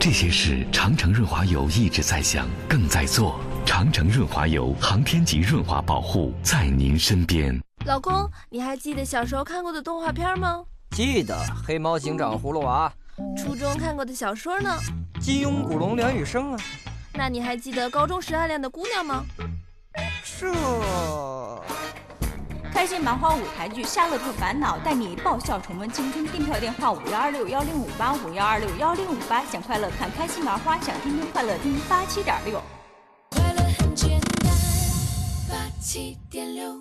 这些事长城润滑油一直在想，更在做。长城润滑油，航天级润滑保护，在您身边。老公，你还记得小时候看过的动画片吗？记得，黑猫警长、葫芦娃。初中看过的小说呢？金庸、古龙、梁羽生啊。那你还记得高中时暗恋的姑娘吗？这。开心麻花舞台剧《夏洛特烦恼》，带你爆笑重温青春。订票电话：五幺二六幺零五八五幺二六幺零五八。想快乐看开心麻花，想天天快乐听八七点六。快乐很简单，八七点六。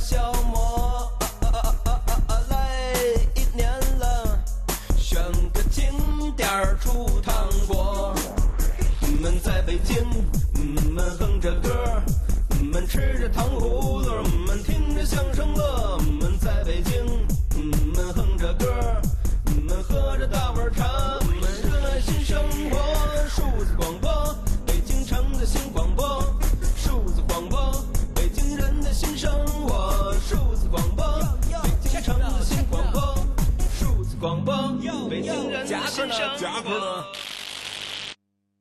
消磨，啊啊啊啊啊啊，来一年了，选个景点儿出趟国。你们在北京，你们哼着歌儿，你们吃着糖葫芦，你们听着相声乐，你们在北京，你们哼着歌儿，你们喝着大碗茶，你们热爱新生活，数字广。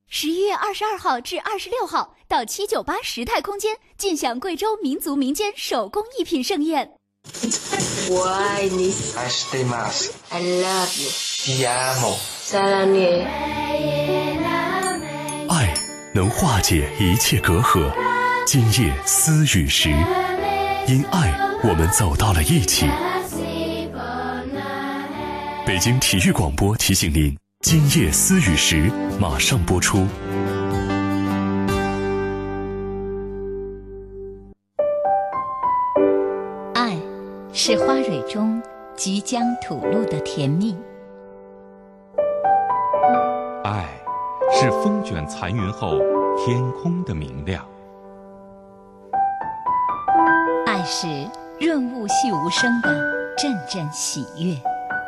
十一月二十二号至二十六号，到七九八时态空间，尽享贵州民族民间手工艺品盛宴。我爱你，I stay my，I love you。Ti amo。萨拉涅。爱能化解一切隔阂。今夜思雨时，因爱我们走到了一起。北京体育广播提醒您：今夜思雨时马上播出。爱，是花蕊中即将吐露的甜蜜；爱，是风卷残云后天空的明亮；爱是润物细无声的阵阵喜悦。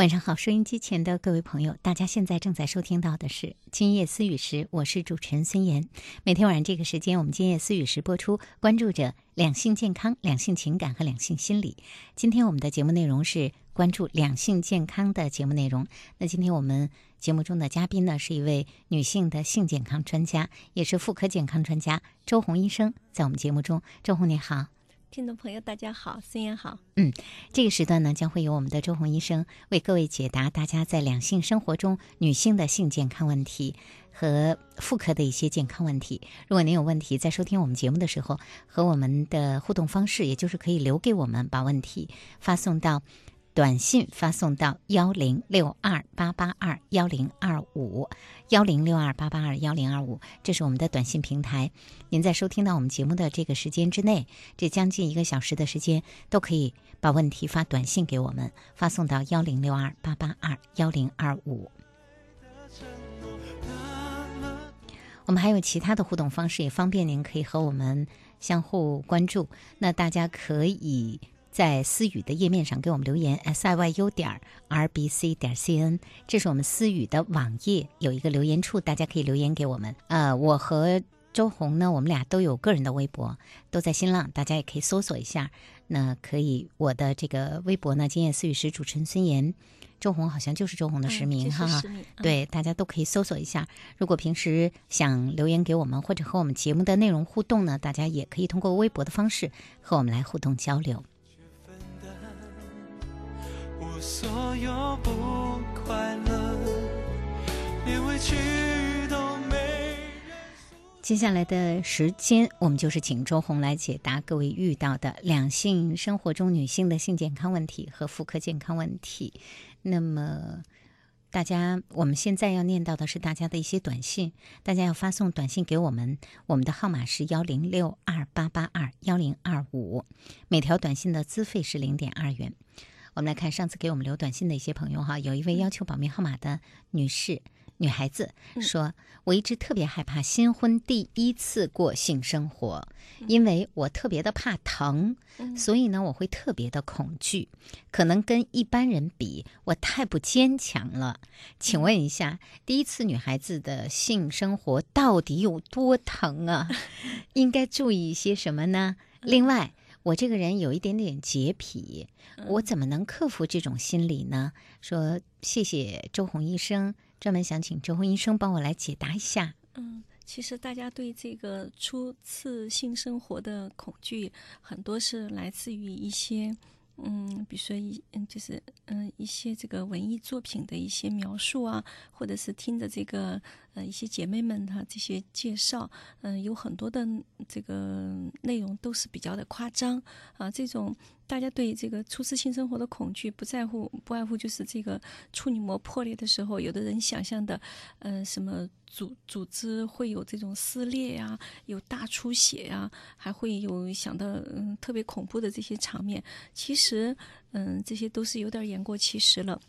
晚上好，收音机前的各位朋友，大家现在正在收听到的是《今夜思语时》，我是主持人孙岩。每天晚上这个时间，我们《今夜思语时》播出，关注着两性健康、两性情感和两性心理。今天我们的节目内容是关注两性健康的节目内容。那今天我们节目中的嘉宾呢，是一位女性的性健康专家，也是妇科健康专家周红医生，在我们节目中，周红你好。听众朋友，大家好，孙燕好。嗯，这个时段呢，将会由我们的周红医生为各位解答大家在两性生活中女性的性健康问题和妇科的一些健康问题。如果您有问题，在收听我们节目的时候，和我们的互动方式，也就是可以留给我们，把问题发送到。短信发送到幺零六二八八二幺零二五幺零六二八八二幺零二五，这是我们的短信平台。您在收听到我们节目的这个时间之内，这将近一个小时的时间，都可以把问题发短信给我们，发送到幺零六二八八二幺零二五。我们还有其他的互动方式，也方便您可以和我们相互关注。那大家可以。在思语的页面上给我们留言，s i y u 点 r b c 点 c n，这是我们思语的网页，有一个留言处，大家可以留言给我们。呃，我和周红呢，我们俩都有个人的微博，都在新浪，大家也可以搜索一下。那可以，我的这个微博呢，今夜思语时主持人孙岩，周红好像就是周红的实名哈。对，大家都可以搜索一下。如果平时想留言给我们，或者和我们节目的内容互动呢，大家也可以通过微博的方式和我们来互动交流。所有不快乐，连委屈都没。接下来的时间，我们就是请周红来解答各位遇到的两性生活中女性的性健康问题和妇科健康问题。那么，大家我们现在要念到的是大家的一些短信，大家要发送短信给我们，我们的号码是幺零六二八八二幺零二五，每条短信的资费是零点二元。我们来看上次给我们留短信的一些朋友哈，有一位要求保密号码的女士。女孩子说：“我一直特别害怕新婚第一次过性生活，因为我特别的怕疼，所以呢，我会特别的恐惧。可能跟一般人比，我太不坚强了。请问一下，第一次女孩子的性生活到底有多疼啊？应该注意一些什么呢？另外，我这个人有一点点洁癖，我怎么能克服这种心理呢？”说谢谢周红医生。专门想请周红医生帮我来解答一下。嗯，其实大家对这个初次性生活的恐惧，很多是来自于一些，嗯，比如说一，嗯，就是嗯，一些这个文艺作品的一些描述啊，或者是听着这个呃一些姐妹们的这些介绍，嗯，有很多的这个内容都是比较的夸张啊，这种。大家对这个初次性生活的恐惧，不在乎，不外乎就是这个处女膜破裂的时候，有的人想象的，嗯，什么组组织会有这种撕裂呀，有大出血呀，还会有想到嗯特别恐怖的这些场面。其实，嗯，这些都是有点言过其实了。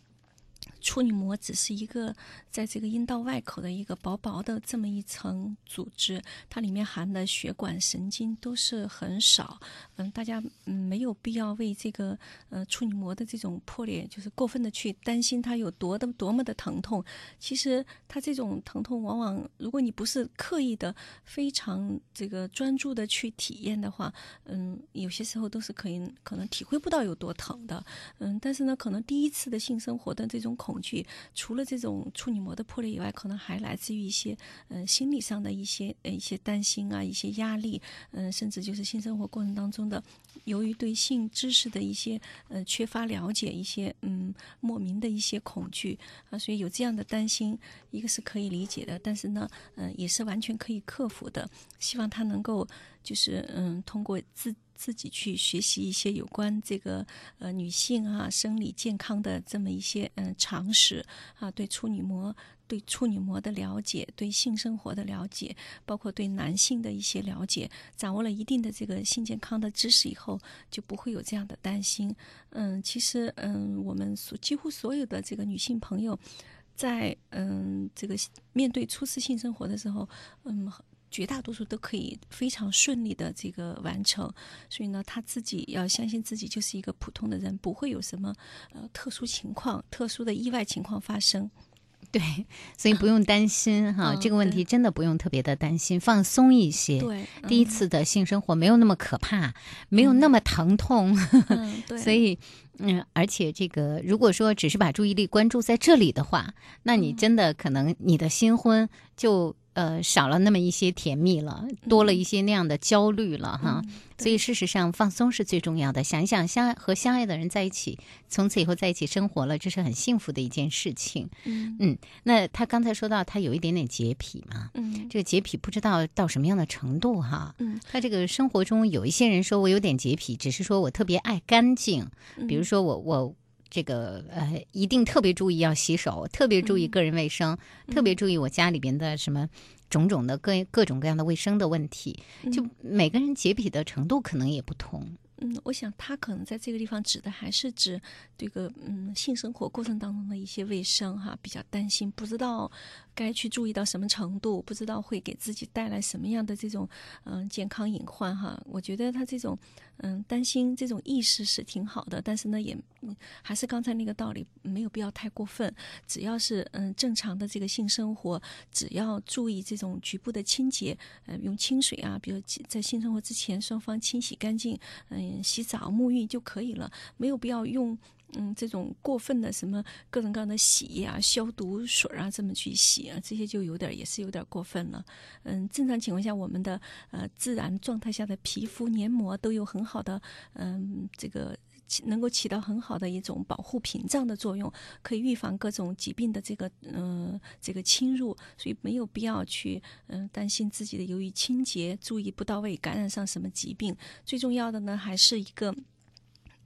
处女膜只是一个在这个阴道外口的一个薄薄的这么一层组织，它里面含的血管、神经都是很少。嗯，大家嗯没有必要为这个呃处女膜的这种破裂，就是过分的去担心它有多的多么的疼痛。其实它这种疼痛，往往如果你不是刻意的、非常这个专注的去体验的话，嗯，有些时候都是可以可能体会不到有多疼的。嗯，但是呢，可能第一次的性生活的这种恐惧除了这种处女膜的破裂以外，可能还来自于一些嗯心理上的一些呃一些担心啊，一些压力，嗯，甚至就是性生活过程当中的，由于对性知识的一些呃缺乏了解，一些嗯莫名的一些恐惧啊，所以有这样的担心，一个是可以理解的，但是呢，嗯，也是完全可以克服的。希望他能够就是嗯通过自。自己去学习一些有关这个呃女性啊生理健康的这么一些嗯常识啊，对处女膜对处女膜的了解，对性生活的了解，包括对男性的一些了解，掌握了一定的这个性健康的知识以后，就不会有这样的担心。嗯，其实嗯，我们所几乎所有的这个女性朋友，在嗯这个面对初次性生活的时候，嗯。绝大多数都可以非常顺利的这个完成，所以呢，他自己要相信自己就是一个普通的人，不会有什么呃特殊情况、特殊的意外情况发生。对，所以不用担心哈，这个问题真的不用特别的担心，放松一些。对，第一次的性生活没有那么可怕，没有那么疼痛。嗯，对。所以，嗯，而且这个如果说只是把注意力关注在这里的话，那你真的可能你的新婚就。呃，少了那么一些甜蜜了，多了一些那样的焦虑了哈。所以事实上，放松是最重要的。想一想，相和相爱的人在一起，从此以后在一起生活了，这是很幸福的一件事情。嗯嗯。那他刚才说到他有一点点洁癖嘛？嗯。这个洁癖不知道到什么样的程度哈？嗯。他这个生活中有一些人说我有点洁癖，只是说我特别爱干净。比如说我我。这个呃，一定特别注意要洗手，特别注意个人卫生，特别注意我家里边的什么种种的各各种各样的卫生的问题。就每个人洁癖的程度可能也不同。嗯，我想他可能在这个地方指的还是指这个嗯性生活过程当中的一些卫生哈，比较担心，不知道。该去注意到什么程度？不知道会给自己带来什么样的这种嗯健康隐患哈？我觉得他这种嗯担心这种意识是挺好的，但是呢也还是刚才那个道理，没有必要太过分。只要是嗯正常的这个性生活，只要注意这种局部的清洁，嗯用清水啊，比如在性生活之前双方清洗干净，嗯洗澡沐浴就可以了，没有必要用。嗯，这种过分的什么各种各样的洗液啊、消毒水啊，这么去洗啊，这些就有点也是有点过分了。嗯，正常情况下，我们的呃自然状态下的皮肤黏膜都有很好的嗯这个。能够起到很好的一种保护屏障的作用，可以预防各种疾病的这个嗯、这个侵入，所以没有必要去嗯、担心自己的由于清洁注意不到位感染上什么疾病。最重要的呢，还是一个。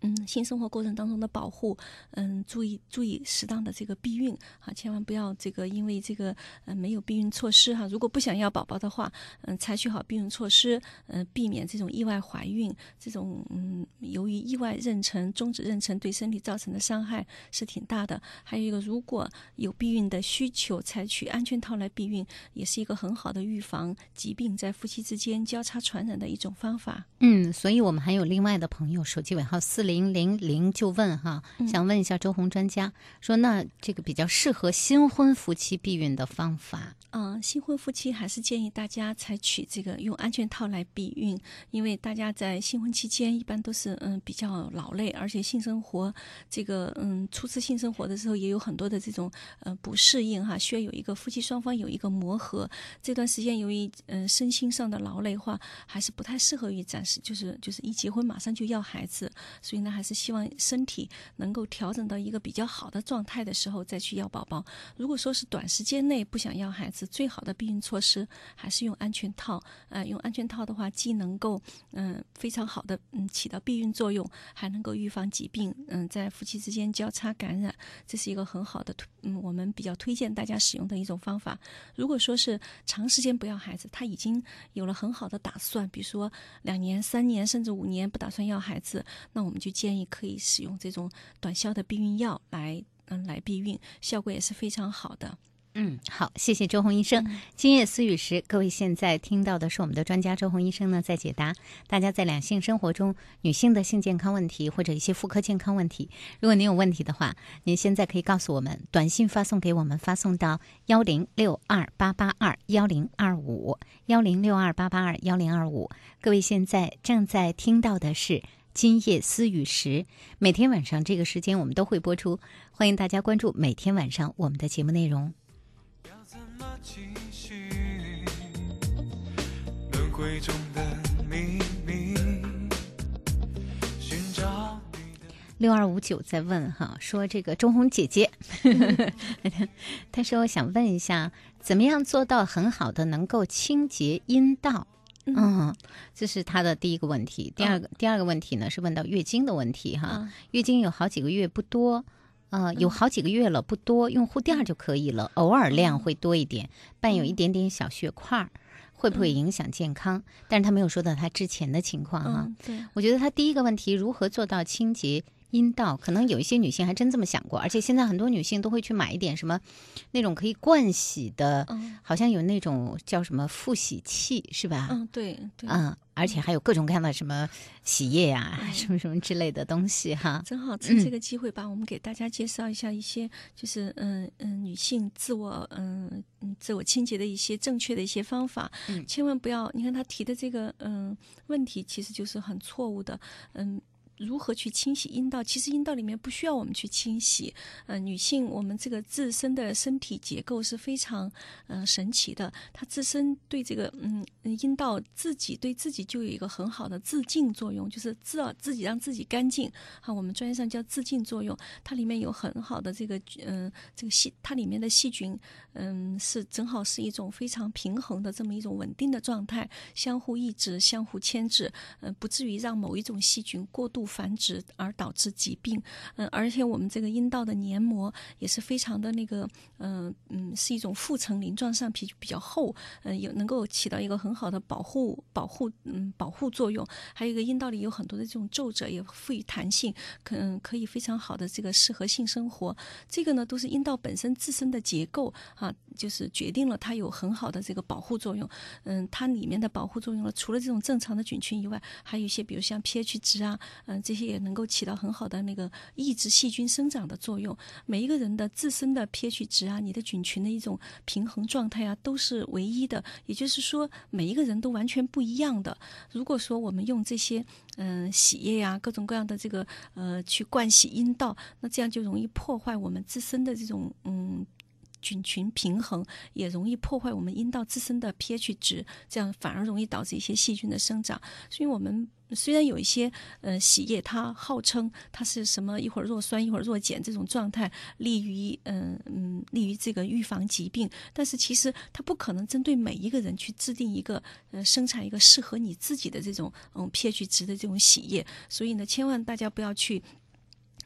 嗯，性生活过程当中的保护，嗯，注意注意适当的这个避孕啊，千万不要这个因为这个呃没有避孕措施哈，如果不想要宝宝的话，嗯，采取好避孕措施，嗯，避免这种意外怀孕，这种嗯由于意外妊娠、终止妊娠对身体造成的伤害是挺大的。还有一个，如果有避孕的需求，采取安全套来避孕，也是一个很好的预防疾病在夫妻之间交叉传染的一种方法。嗯，所以我们还有另外的朋友，手机尾号四零零零就问哈，想问一下周红专家，说那这个比较适合新婚夫妻避孕的方法？嗯，新婚夫妻还是建议大家采取这个用安全套来避孕，因为大家在新婚期间一般都是嗯比较劳累，而且性生活这个嗯初次性生活的时候也有很多的这种呃不适应哈，需要有一个夫妻双方有一个磨合。这段时间由于嗯身心上的劳累话，还是不太适合于暂时就是就是一结婚马上就要孩子，所以呢还是希望身体能够调整到一个比较好的状态的时候再去要宝宝。如果说是短时间内不想要孩子，最好的避孕措施还是用安全套。呃，用安全套的话，既能够嗯、非常好的嗯起到避孕作用，还能够预防疾病，嗯，在夫妻之间交叉感染，这是一个很好的嗯我们比较推荐大家使用的一种方法。如果说是长时间不要孩子，他已经有了很好的打算，比如说两年、三年甚至五年不打算要孩子，那我们就建议可以使用这种短效的避孕药来嗯来避孕，效果也是非常好的。嗯，好，谢谢周红医生。今夜思雨时，各位现在听到的是我们的专家周红医生呢在解答大家在两性生活中女性的性健康问题或者一些妇科健康问题。如果您有问题的话，您现在可以告诉我们，短信发送给我们，发送到幺零六二八八二幺零二五幺零六二八八二幺零二五。各位现在正在听到的是。今夜思雨时，每天晚上这个时间我们都会播出，欢迎大家关注每天晚上我们的节目内容。怎么继续？轮回中的秘密，寻找。六二五九在问哈，说这个钟红姐姐，她说我想问一下，怎么样做到很好的能够清洁阴道？嗯，这是他的第一个问题。第二个、第二个问题呢是问到月经的问题哈，嗯月经有好几个月不多。呃，有好几个月了，不多，用护垫儿就可以了，偶尔量会多一点，伴有一点点小血块儿，会不会影响健康？但是他没有说到他之前的情况哈。嗯，对，我觉得他第一个问题，如何做到清洁阴道？可能有一些女性还真这么想过，而且现在很多女性都会去买一点什么那种可以灌洗的，嗯好像有那种叫什么复洗器是吧？嗯，对对，嗯，而且还有各种各样的什么洗液呀、什么什么之类的东西哈。正好趁这个机会吧，我们给大家介绍一下一些，就是嗯嗯，女性自我嗯嗯自我清洁的一些正确的一些方法。嗯千万不要，你看他提的这个嗯问题，其实就是很错误的。嗯。如何去清洗阴道？其实阴道里面不需要我们去清洗。呃，女性我们这个自身的身体结构是非常呃神奇的，它自身对这个嗯阴道自己对自己就有一个很好的自净作用，就是自自己让自己干净啊。我们专业上叫自净作用，它里面有很好的这个嗯、这个细，它里面的细菌嗯是正好是一种非常平衡的这么一种稳定的状态，相互抑制、相互牵制，嗯、不至于让某一种细菌过度繁殖而导致疾病。嗯，而且我们这个阴道的黏膜也是非常的那个，嗯、嗯，是一种复层鳞状上皮就比较厚，嗯、有能够起到一个很好的保护保护嗯保护作用。还有一个阴道里有很多的这种皱褶，也赋予弹性，可嗯可以非常好的这个适合性生活。这个呢都是阴道本身自身的结构啊，就是决定了它有很好的这个保护作用。嗯，它里面的保护作用呢，除了这种正常的菌群以外，还有一些比如像 pH 值啊，嗯、这些也能够起到很好的那个抑制细菌生长的作用。每一个人的自身的 pH 值啊，你的菌群的一种平衡状态啊，都是唯一的。也就是说，每一个人都完全不一样的。如果说我们用这些嗯、洗液呀、各种各样的这个呃去灌洗阴道，那这样就容易破坏我们自身的这种嗯。菌群平衡也容易破坏我们阴道自身的 pH 值，这样反而容易导致一些细菌的生长。所以我们虽然有一些呃洗液，它号称它是什么一会儿弱酸一会儿弱碱这种状态，利于嗯嗯利于这个预防疾病，但是其实它不可能针对每一个人去制定一个呃生产一个适合你自己的这种嗯 pH 值的这种洗液，所以呢，千万大家不要去。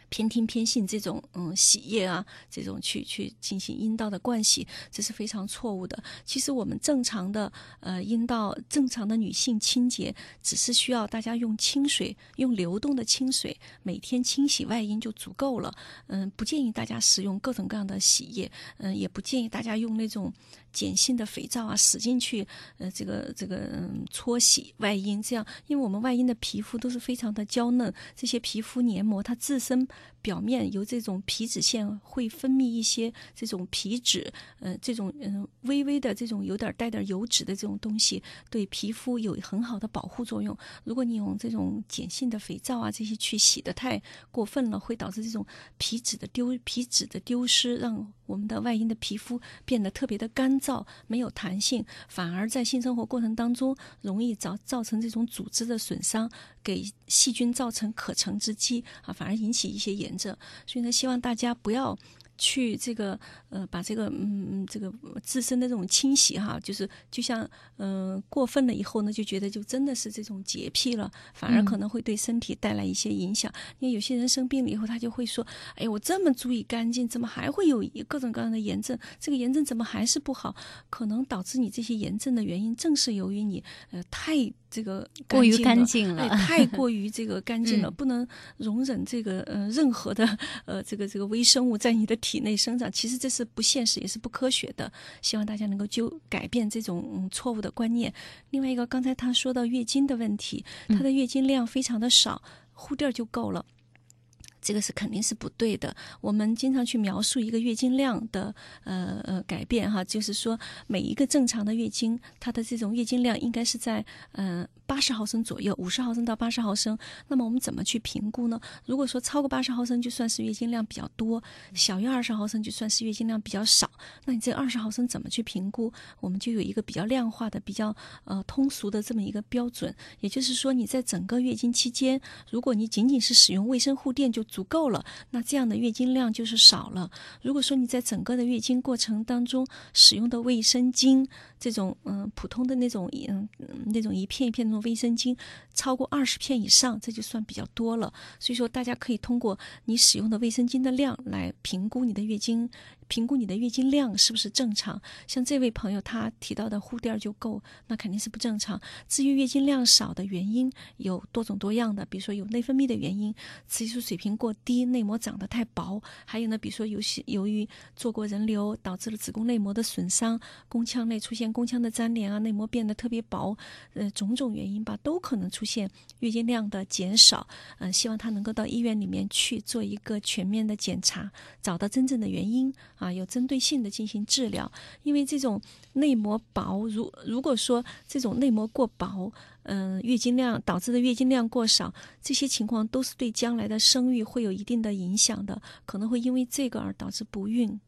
偏听偏信这种嗯洗液啊，这种去去进行阴道的灌洗，这是非常错误的。其实我们正常的呃阴道正常的女性清洁，只是需要大家用清水，用流动的清水每天清洗外阴就足够了。嗯，不建议大家使用各种各样的洗液，嗯，也不建议大家用那种。碱性的肥皂啊，使劲去呃这个这个嗯搓洗外阴，这样，因为我们外阴的皮肤都是非常的娇嫩，这些皮肤黏膜它自身表面由这种皮脂腺会分泌一些这种皮脂，呃这种嗯微微的这种有点带点油脂的这种东西，对皮肤有很好的保护作用。如果你用这种碱性的肥皂啊这些去洗的太过分了，会导致这种皮脂的丢皮脂的丢失，让我们的外阴的皮肤变得特别的干。燥没有弹性，反而在性生活过程当中容易造造成这种组织的损伤，给细菌造成可乘之机啊，反而引起一些炎症。所以呢，希望大家不要。去这个呃，把这个嗯嗯这个自身的这种清洗哈，就是就像嗯过分了以后呢，就觉得就真的是这种洁癖了，反而可能会对身体带来一些影响。因为有些人生病了以后，他就会说：“哎我这么注意干净，怎么还会有各种各样的炎症？这个炎症怎么还是不好？可能导致你这些炎症的原因，正是由于你呃太。”这个过于干净了，太过于这个 干净了，不能容忍这个呃任何的呃这个这个微生物在你的体内生长。其实这是不现实，也是不科学的。希望大家能够就改变这种错误的观念。另外一个，刚才他说到月经的问题，她的月经量非常的少，护垫就够了。这个是肯定是不对的。我们经常去描述一个月经量的呃呃改变哈，就是说每一个正常的月经，它的这种月经量应该是在嗯。八十毫升左右，五十毫升到八十毫升。那么我们怎么去评估呢？如果说超过八十毫升就算是月经量比较多，小于二十毫升就算是月经量比较少。那你这二十毫升怎么去评估？我们就有一个比较量化的、比较呃通俗的这么一个标准。也就是说，你在整个月经期间，如果你仅仅是使用卫生护垫就足够了，那这样的月经量就是少了。如果说你在整个的月经过程当中使用的卫生巾，这种嗯普通的那种嗯那种一片一片那种卫生巾超过二十片以上，这就算比较多了。所以说，大家可以通过你使用的卫生巾的量来评估你的月经。评估你的月经量是不是正常？像这位朋友他提到的护垫就够，那肯定是不正常。至于月经量少的原因有多种多样的，比如说有内分泌的原因，雌激素水平过低，内膜长得太薄；还有呢，比如说有些由于做过人流导致了子宫内膜的损伤，宫腔内出现宫腔的粘连啊，内膜变得特别薄，呃，种种原因吧，都可能出现月经量的减少。嗯，希望他能够到医院里面去做一个全面的检查，找到真正的原因。啊，有针对性的进行治疗，因为这种内膜薄，如如果说这种内膜过薄，嗯，月经量导致的月经量过少，这些情况都是对将来的生育会有一定的影响的，可能会因为这个而导致不孕。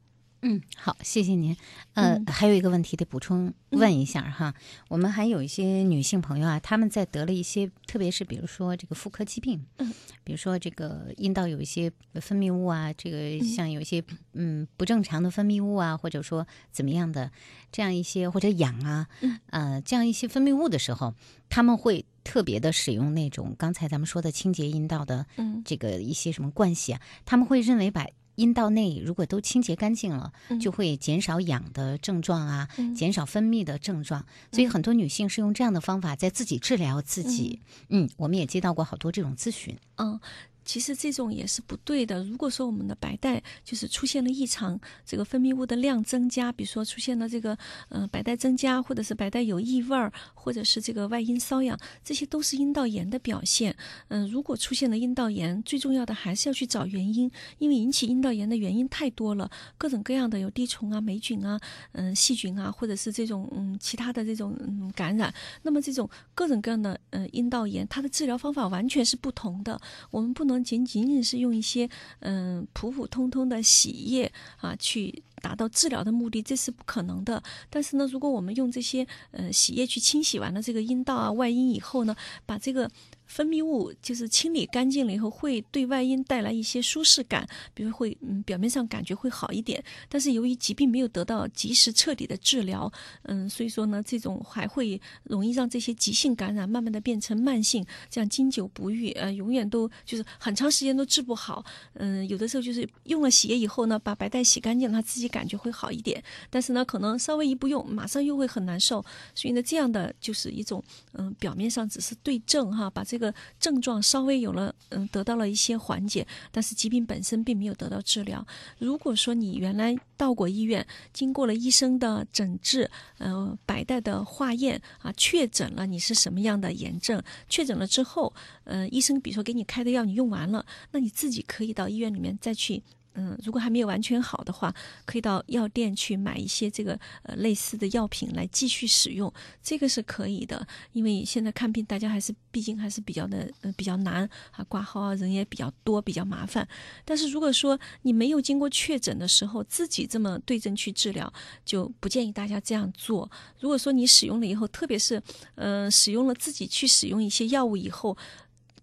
嗯，好，谢谢您。呃，还有一个问题得补充问一下哈，我们还有一些女性朋友啊，她们在得了一些，特别是比如说这个妇科疾病，嗯，比如说这个阴道有一些分泌物啊，这个像有一些嗯不正常的分泌物啊，或者说怎么样的这样一些或者痒啊，呃，这样一些分泌物的时候，他们会特别的使用那种刚才咱们说的清洁阴道的，嗯，这个一些什么灌洗啊，他们会认为把。阴道内如果都清洁干净了，就会减少痒的症状啊，减少分泌的症状。所以很多女性是用这样的方法在自己治疗自己。嗯，我们也接到过好多这种咨询。嗯。其实这种也是不对的。如果说我们的白带就是出现了异常，这个分泌物的量增加，比如说出现了这个呃白带增加，或者是白带有异味儿，或者是这个外阴瘙痒，这些都是阴道炎的表现。嗯，如果出现了阴道炎，最重要的还是要去找原因，因为引起阴道炎的原因太多了，各种各样的有滴虫啊、霉菌啊、嗯细菌啊，或者是这种嗯其他的这种嗯感染。那么这种各种各样的呃阴道炎，它的治疗方法完全是不同的，我们不能。仅仅仅是用一些嗯普普通通的洗液啊去达到治疗的目的，这是不可能的。但是呢，如果我们用这些呃洗液去清洗完了这个阴道啊、外阴以后呢，把这个。分泌物就是清理干净了以后，会对外阴带来一些舒适感，比如会嗯表面上感觉会好一点。但是由于疾病没有得到及时彻底的治疗，嗯，所以说呢，这种还会容易让这些急性感染慢慢的变成慢性，这样经久不愈，呃，永远都就是很长时间都治不好。嗯，有的时候就是用了洗液以后呢，把白带洗干净了，他自己感觉会好一点。但是呢，可能稍微一不用，马上又会很难受。所以呢，这样的就是一种嗯，表面上只是对症哈，把这个。症状稍微有了，嗯，得到了一些缓解，但是疾病本身并没有得到治疗。如果说你原来到过医院，经过了医生的诊治，呃，白带的化验啊，确诊了你是什么样的炎症，确诊了之后，呃，医生比如说给你开的药你用完了，那你自己可以到医院里面再去。嗯，如果还没有完全好的话，可以到药店去买一些这个呃类似的药品来继续使用，这个是可以的。因为现在看病，大家还是毕竟还是比较的呃比较难啊，挂号啊人也比较多，比较麻烦。但是如果说你没有经过确诊的时候，自己这么对症去治疗，就不建议大家这样做。如果说你使用了以后，特别是呃使用了自己去使用一些药物以后，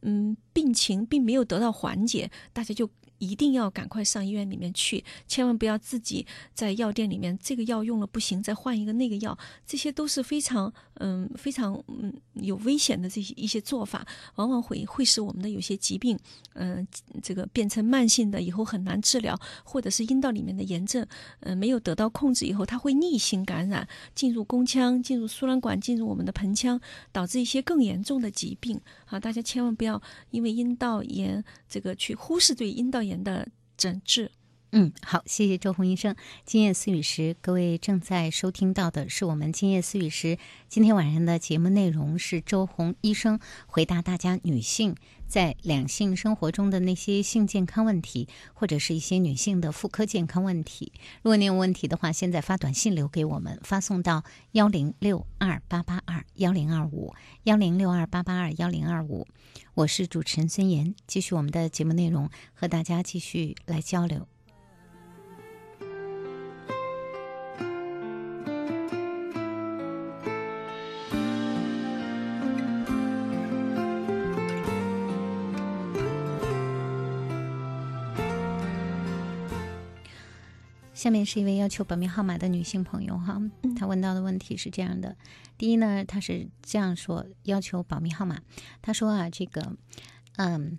嗯，病情并没有得到缓解，大家就。一定要赶快上医院里面去，千万不要自己在药店里面这个药用了不行，再换一个那个药，这些都是非常嗯非常嗯有危险的这些一些做法，往往会会使我们的有些疾病嗯这个变成慢性的，以后很难治疗，或者是阴道里面的炎症嗯没有得到控制以后，它会逆行感染进入宫腔，进入输卵管，进入我们的盆腔，导致一些更严重的疾病啊！大家千万不要因为阴道炎这个去忽视对阴道。炎的诊治，嗯，好，谢谢周红医生。今夜思雨时，各位正在收听到的是我们今夜思雨时今天晚上的节目内容是周红医生回答大家女性在两性生活中的那些性健康问题，或者是一些女性的妇科健康问题。如果您有问题的话，现在发短信留给我们，发送到幺零六二八八二幺零二五幺零六二八八二幺零二五。我是主持人孙岩，继续我们的节目内容，和大家继续来交流。下面是一位要求保密号码的女性朋友哈，她问到的问题是这样的：第一呢，她是这样说，要求保密号码。她说啊，这个，嗯，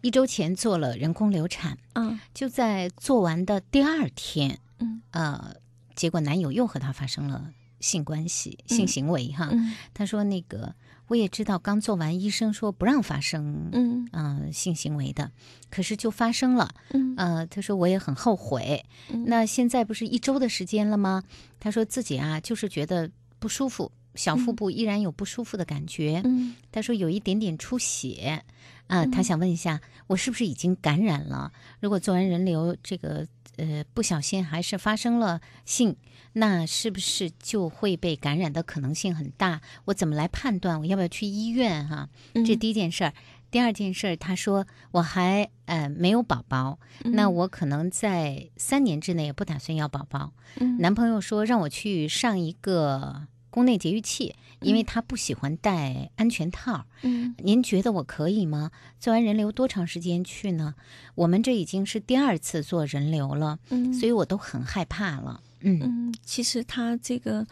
一周前做了人工流产，嗯，就在做完的第二天，嗯，呃，结果男友又和她发生了性关系、性行为哈。他说那个。我也知道，刚做完，医生说不让发生，嗯性行为的，可是就发生了，嗯，呃，他说我也很后悔。那现在不是一周的时间了吗？他说自己啊，就是觉得不舒服，小腹部依然有不舒服的感觉。嗯，他说有一点点出血，啊，他想问一下，我是不是已经感染了？如果做完人流，这个呃不小心还是发生了性。那是不是就会被感染的可能性很大？我怎么来判断？我要不要去医院？哈，这第一件事儿。第二件事儿，他说我还呃没有宝宝，那我可能在三年之内也不打算要宝宝。男朋友说让我去上一个宫内节育器，因为他不喜欢戴安全套。嗯，您觉得我可以吗？做完人流多长时间去呢？我们这已经是第二次做人流了，嗯，所以我都很害怕了。嗯，其实他这个，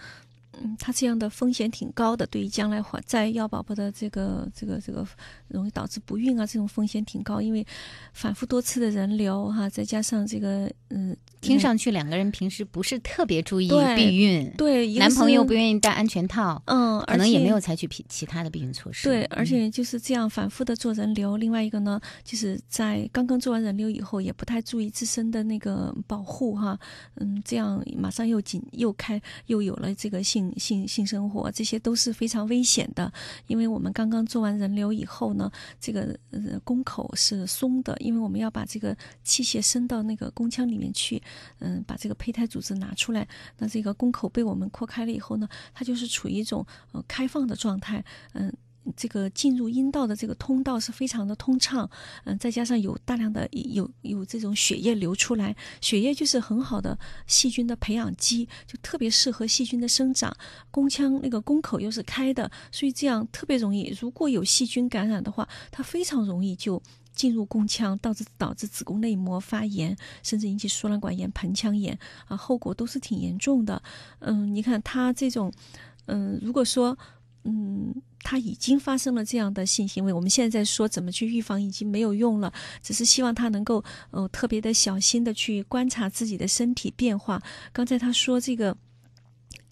嗯，他这样的风险挺高的，对于将来怀在要宝宝的这个这个这个容易导致不孕啊，这种风险挺高，因为反复多次的人流哈，再加上这个嗯。听上去两个人平时不是特别注意避孕，对，男朋友不愿意戴安全套，嗯，可能也没有采取其其他的避孕措施。对，而且就是这样反复的做人流。另外一个呢，就是在刚刚做完人流以后，也不太注意自身的那个保护哈，嗯，这样马上又紧又开又有了这个性性性生活，这些都是非常危险的。因为我们刚刚做完人流以后呢，这个呃宫口是松的，因为我们要把这个器械伸到那个宫腔里面去。嗯，把这个胚胎组织拿出来，那这个宫口被我们扩开了以后呢，它就是处于一种呃开放的状态。嗯，这个进入阴道的这个通道是非常的通畅，嗯，再加上有大量的有有这种血液流出来，血液就是很好的细菌的培养基，就特别适合细菌的生长。宫腔那个宫口又是开的，所以这样特别容易，如果有细菌感染的话，它非常容易就进入宫腔，导致导致子宫内膜发炎，甚至引起输卵管炎、盆腔炎啊，后果都是挺严重的。嗯，你看它这种，嗯，如果说。嗯，他已经发生了这样的性行为，我们现在在说怎么去预防已经没有用了，只是希望他能够呃特别的小心的去观察自己的身体变化。刚才他说这个。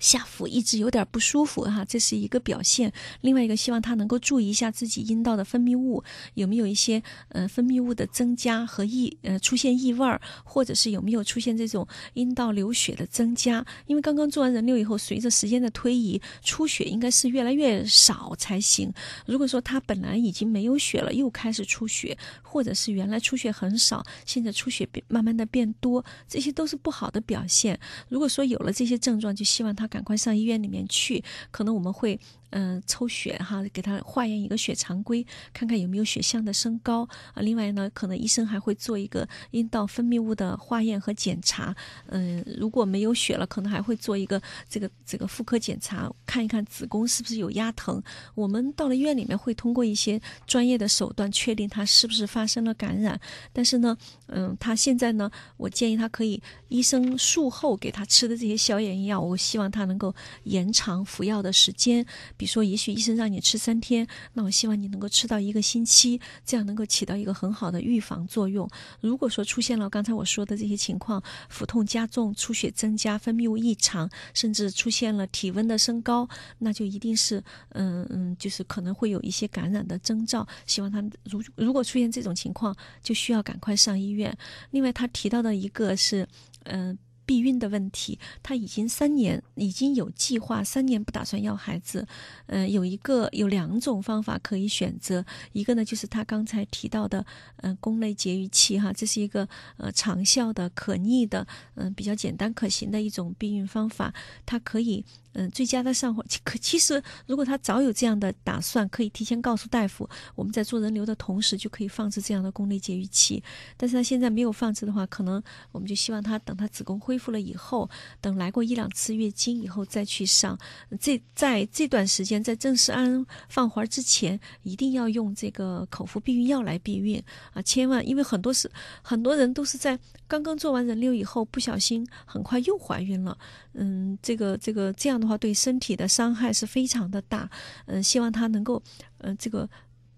下腹一直有点不舒服哈，这是一个表现。另外一个，希望他能够注意一下自己阴道的分泌物有没有一些呃分泌物的增加和异呃出现异味儿，或者是有没有出现这种阴道流血的增加。因为刚刚做完人流以后，随着时间的推移，出血应该是越来越少才行。如果说他本来已经没有血了，又开始出血，或者是原来出血很少，现在出血慢慢的变多，这些都是不好的表现。如果说有了这些症状，就希望他。赶快上医院里面去，可能我们会。嗯，抽血哈，给他化验一个血常规，看看有没有血象的升高啊。另外呢，可能医生还会做一个阴道分泌物的化验和检查。嗯，如果没有血了，可能还会做一个这个这个妇科检查，看一看子宫是不是有压疼。我们到了医院里面会通过一些专业的手段确定他是不是发生了感染。但是呢，嗯，他现在呢，我建议他可以医生术后给他吃的这些消炎药，我希望他能够延长服药的时间。说，也许医生让你吃三天，那我希望你能够吃到一个星期，这样能够起到一个很好的预防作用。如果说出现了刚才我说的这些情况，腹痛加重、出血增加、分泌物异常，甚至出现了体温的升高，那就一定是，嗯嗯，就是可能会有一些感染的征兆。希望他如如果出现这种情况，就需要赶快上医院。另外，他提到的一个是，嗯。避孕的问题，他已经三年已经有计划，三年不打算要孩子。嗯，有一个有两种方法可以选择，一个呢就是他刚才提到的，嗯，宫内节育器哈，这是一个呃长效的、可逆的，嗯，比较简单可行的一种避孕方法，它可以。嗯，最佳的上火，可其实如果他早有这样的打算，可以提前告诉大夫，我们在做人流的同时就可以放置这样的宫内节育器。但是他现在没有放置的话，可能我们就希望他等他子宫恢复了以后，等来过一两次月经以后再去上。这在这段时间，在正式安放环之前，一定要用这个口服避孕药来避孕啊！千万，因为很多是很多人都是在刚刚做完人流以后，不小心很快又怀孕了。嗯，这个这个这样的话，对身体的伤害是非常的大。嗯，希望他能够，嗯，这个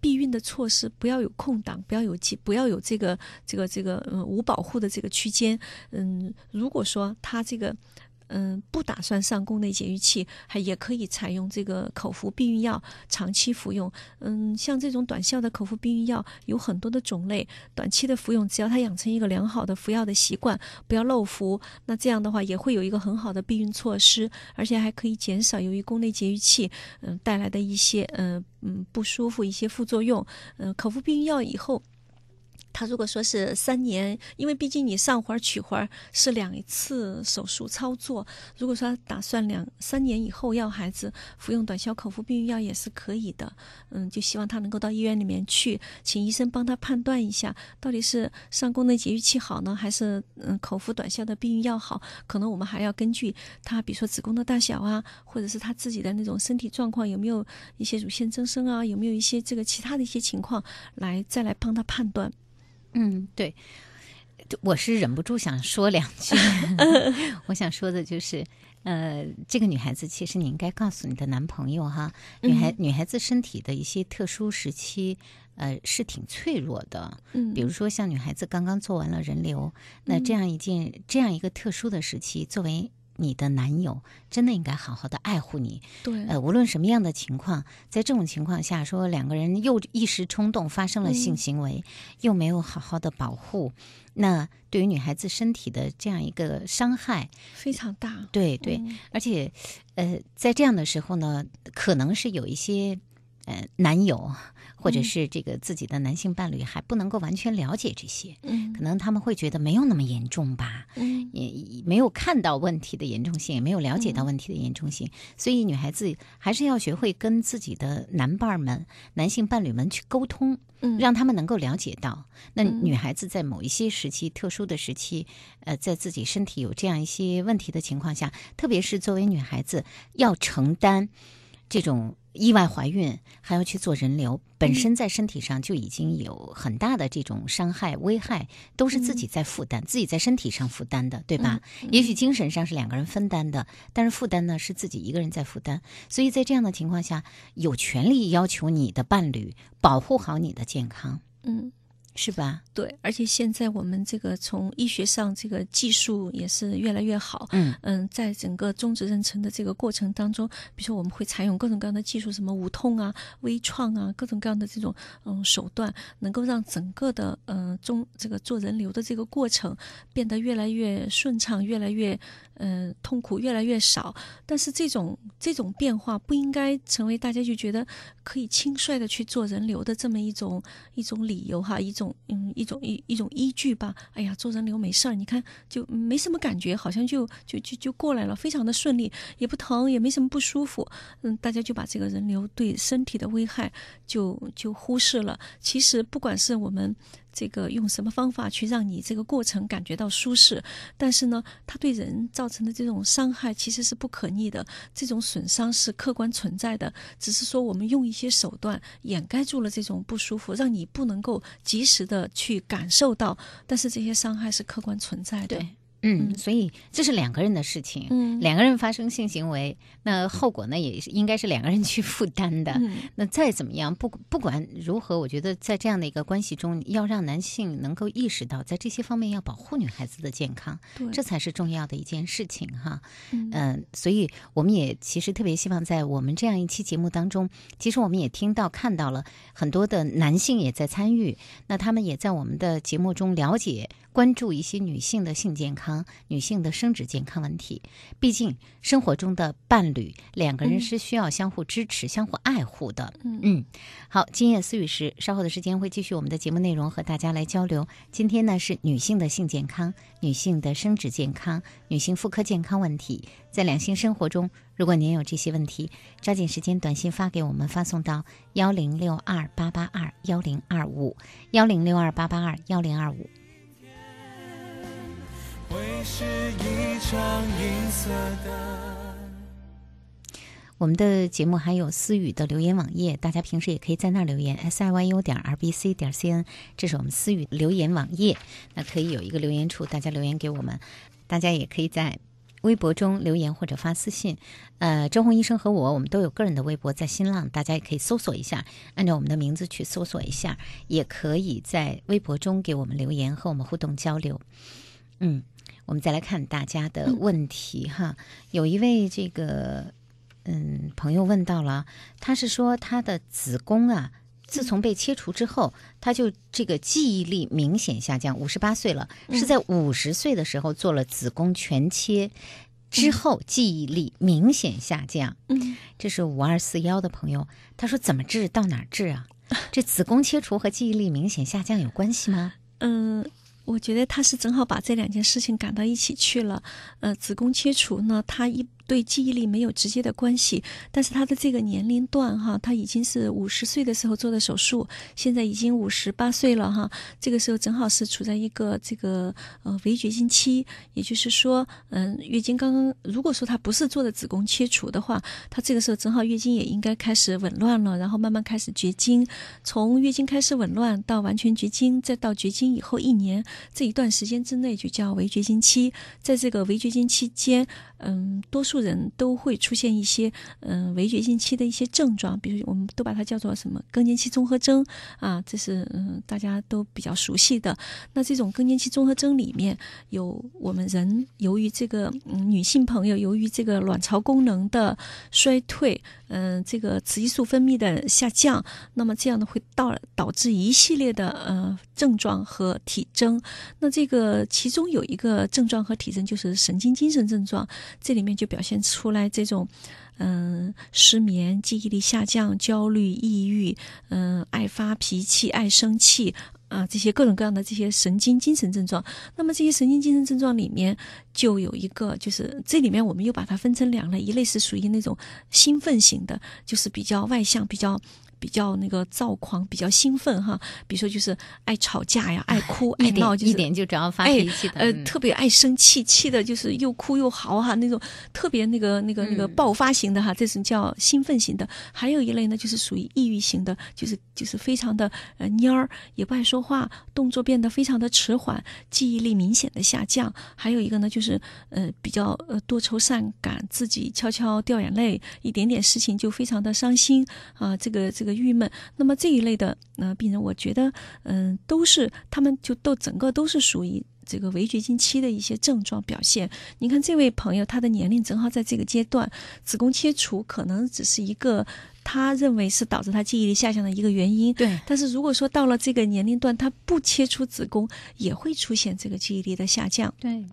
避孕的措施不要有空档，不要有，不要有这个这个这个嗯无保护的这个区间。嗯，如果说他这个。嗯，不打算上宫内节育器，还也可以采用这个口服避孕药，长期服用。嗯，像这种短效的口服避孕药有很多的种类，短期的服用，只要他养成一个良好的服药的习惯，不要漏服，那这样的话也会有一个很好的避孕措施，而且还可以减少由于宫内节育器嗯带来的一些嗯嗯不舒服一些副作用。嗯，口服避孕药以后。他如果说是三年，因为毕竟你上环取环是两次手术操作。如果说打算两三年以后要孩子服用短效口服避孕药也是可以的。嗯，就希望他能够到医院里面去，请医生帮他判断一下，到底是上宫内节育器好呢，还是嗯口服短效的避孕药好？可能我们还要根据他，比如说子宫的大小啊，或者是他自己的那种身体状况，有没有一些乳腺增生啊，有没有一些这个其他的一些情况，来再来帮他判断。嗯，对，我是忍不住想说两句。我想说的就是，呃，这个女孩子其实你应该告诉你的男朋友哈，女孩女孩子身体的一些特殊时期，呃，是挺脆弱的。嗯，比如说像女孩子刚刚做完了人流，那这样一件这样一个特殊的时期，作为。你的男友真的应该好好的爱护你，对，呃，无论什么样的情况，在这种情况下，说两个人又一时冲动发生了性行为，又没有好好的保护，那对于女孩子身体的这样一个伤害非常大。对对，而且，呃，在这样的时候呢，可能是有一些呃男友。或者是这个自己的男性伴侣还不能够完全了解这些，嗯，可能他们会觉得没有那么严重吧，嗯，也也没有看到问题的严重性，也没有了解到问题的严重性，所以女孩子还是要学会跟自己的男伴儿们、男性伴侣们去沟通，嗯。让他们能够了解到，那嗯。女孩子在某一些时期、特殊的时期，呃，在自己身体有这样一些问题的情况下，特别是作为女孩子要承担这种意外怀孕，还要去做人流，本身在身体上就已经有很大的这种伤害、危害，都是自己在负担，自己在身体上负担的，对吧？也许精神上是两个人分担的，但是负担呢是自己一个人在负担。所以在这样的情况下，有权利要求你的伴侣保护好你的健康，嗯。是吧？对，而且现在我们这个从医学上这个技术也是越来越好。嗯嗯，在整个终止妊娠的这个过程当中，比如说我们会采用各种各样的技术，什么无痛啊、微创啊，各种各样的这种嗯手段，能够让整个的呃中这个做人流的这个过程变得越来越顺畅，越来越嗯、呃、痛苦越来越少。但是这种这种变化不应该成为大家就觉得可以轻率的去做人流的这么一种一种理由哈，一嗯，一种一一种依据吧。哎呀，做人流没事儿，你看就没什么感觉，好像就就就就过来了，非常的顺利，也不疼，也没什么不舒服。嗯，大家就把这个人流对身体的危害就就忽视了。其实不管是我们这个用什么方法去让你这个过程感觉到舒适，但是呢，它对人造成的这种伤害其实是不可逆的，这种损伤是客观存在的。只是说我们用一些手段掩盖住了这种不舒服，让你不能够及时的去感受到，但是这些伤害是客观存在的。对。嗯，所以这是两个人的事情，嗯，两个人发生性行为，那后果呢也是应该是两个人去负担的。嗯、那再怎么样，不不管如何，我觉得在这样的一个关系中，要让男性能够意识到，在这些方面要保护女孩子的健康，这才是重要的一件事情哈。嗯、呃，所以我们也其实特别希望在我们这样一期节目当中，其实我们也听到看到了很多的男性也在参与，那他们也在我们的节目中了解。关注一些女性的性健康、女性的生殖健康问题。毕竟生活中的伴侣两个人是需要相互支持、嗯、相互爱护的。嗯嗯，好，今夜思雨时，稍后的时间会继续我们的节目内容，和大家来交流。今天呢是女性的性健康、女性的生殖健康、女性妇科健康问题。在两性生活中，如果您有这些问题，抓紧时间短信发给我们，发送到幺零六二八八二幺零二五幺零六二八八二幺零二五。会是一场银色的。我们的节目还有思雨的留言网页，大家平时也可以在那儿留言，s i y u 点 r b c 点 c n，这是我们思雨留言网页，那可以有一个留言处，大家留言给我们。大家也可以在微博中留言或者发私信。呃，周红医生和我，我们都有个人的微博，在新浪，大家也可以搜索一下，按照我们的名字去搜索一下，也可以在微博中给我们留言，和我们互动交流。嗯。我们再来看大家的问题哈，有一位这个嗯朋友问到了，他是说他的子宫啊，自从被切除之后，他就这个记忆力明显下降，五十八岁了，是在五十岁的时候做了子宫全切之后，记忆力明显下降。嗯，这是五二四幺的朋友，他说怎么治？到哪儿治啊？这子宫切除和记忆力明显下降有关系吗？嗯。我觉得他是正好把这两件事情赶到一起去了。呃，子宫切除呢，他一对记忆力没有直接的关系，但是他的这个年龄段哈，他已经是五十岁的时候做的手术，现在已经五十八岁了哈。这个时候正好是处在一个这个呃围绝经期，也就是说，嗯，月经刚刚，如果说他不是做的子宫切除的话，他这个时候正好月经也应该开始紊乱了，然后慢慢开始绝经。从月经开始紊乱到完全绝经，再到绝经以后一年这一段时间之内就叫围绝经期。在这个围绝经期间，嗯，多数人都会出现一些嗯围绝经期的一些症状，比如我们都把它叫做什么更年期综合征啊，这是嗯大家都比较熟悉的。那这种更年期综合征里面有我们人由于这个嗯女性朋友由于这个卵巢功能的衰退，嗯这个雌激素分泌的下降，那么这样呢会导导致一系列的呃症状和体征。那这个其中有一个症状和体征就是神经精神症状，这里面就表现先出来这种，嗯、失眠、记忆力下降、焦虑、抑郁，嗯、爱发脾气、爱生气、啊这些各种各样的这些神经精神症状。那么这些神经精神症状里面就有一个，就是这里面我们又把它分成两类，一类是属于那种兴奋型的，就是比较外向，比较。比较那个躁狂，比较兴奋哈，比如说就是爱吵架呀，爱哭爱闹，就是一点就只要发脾气的，呃，特别爱生气，气的就是又哭又嚎哈，那种特别那个那个那个爆发型的哈，这种叫兴奋型的。还有一类呢，就是属于抑郁型的，就是就是非常的呃蔫儿，也不爱说话，动作变得非常的迟缓，记忆力明显的下降。还有一个呢，就是呃比较呃多愁善感，自己悄悄掉眼泪，一点点事情就非常的伤心啊，这个这个。郁闷，那么这一类的呃病人，我觉得嗯都是他们就都整个都是属于这个围绝经期的一些症状表现。你看这位朋友，他的年龄正好在这个阶段，子宫切除可能只是一个他认为是导致他记忆力下降的一个原因。对，但是如果说到了这个年龄段，他不切除子宫，也会出现这个记忆力的下降。对。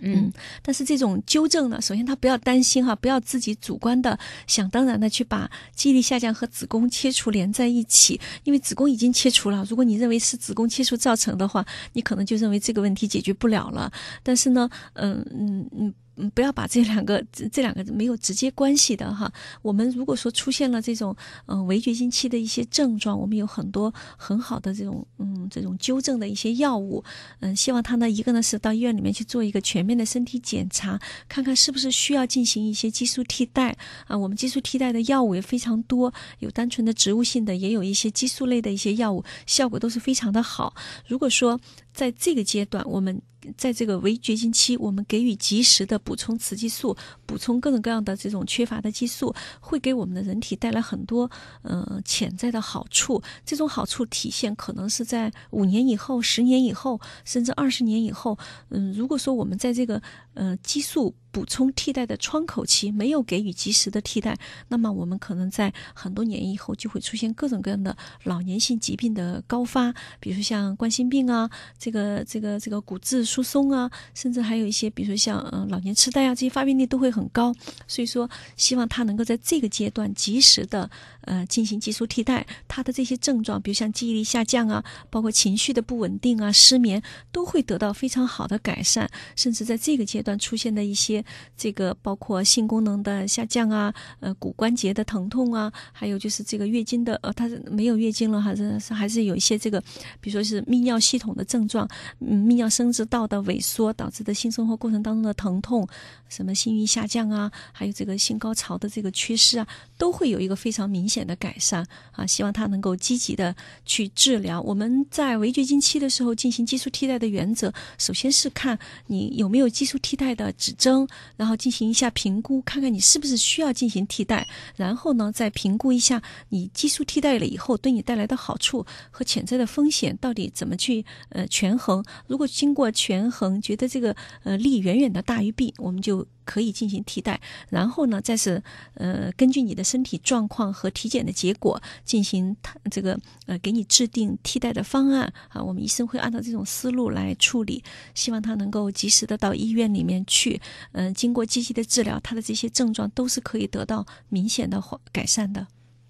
嗯，但是这种纠正呢，首先他不要担心哈，不要自己主观的想当然的去把记忆力下降和子宫切除连在一起，因为子宫已经切除了。如果你认为是子宫切除造成的话，你可能就认为这个问题解决不了了。但是呢，嗯嗯嗯。嗯，不要把这两个这两个没有直接关系的哈。我们如果说出现了这种嗯围绝经期的一些症状，我们有很多很好的这种嗯这种纠正的一些药物。嗯，希望他呢一个呢是到医院里面去做一个全面的身体检查，看看是不是需要进行一些激素替代啊。我们激素替代的药物也非常多，有单纯的植物性的，也有一些激素类的一些药物，效果都是非常的好。如果说在这个阶段，我们在这个围绝经期，我们给予及时的补充雌激素，补充各种各样的这种缺乏的激素，会给我们的人体带来很多呃潜在的好处。这种好处体现可能是在五年以后、十年以后，甚至二十年以后。嗯，如果说我们在这个呃激素。补充替代的窗口期没有给予及时的替代，那么我们可能在很多年以后就会出现各种各样的老年性疾病的高发，比如像冠心病啊，这个这个这个骨质疏松啊，甚至还有一些，比如说像嗯老年痴呆啊，这些发病率都会很很高。所以说，希望他能够在这个阶段及时的呃进行激素替代，他的这些症状，比如像记忆力下降啊，包括情绪的不稳定啊、失眠，都会得到非常好的改善，甚至在这个阶段出现的一些。这个包括性功能的下降啊，呃，骨关节的疼痛啊，还有就是这个月经的，呃，它没有月经了，还是是还是有一些这个，比如说是泌尿系统的症状，嗯，泌尿生殖道的萎缩导致的性生活过程当中的疼痛，什么性欲下降啊，还有这个性高潮的这个缺失啊，都会有一个非常明显的改善啊。希望他能够积极的去治疗。我们在围绝经期的时候进行激素替代的原则，首先是看你有没有激素替代的指征。然后进行一下评估，看看你是不是需要进行替代，然后呢，再评估一下你激素替代了以后对你带来的好处和潜在的风险到底怎么去呃权衡。如果经过权衡，觉得这个呃利远远的大于弊，我们就。可以进行替代，然后呢，再是呃根据你的身体状况和体检的结果进行他这个呃给你制定替代的方案啊。我们医生会按照这种思路来处理，希望他能够及时的到医院里面去，嗯，经过积极的治疗，他的这些症状都是可以得到明显的改善的。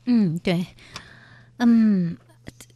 嗯，对，嗯。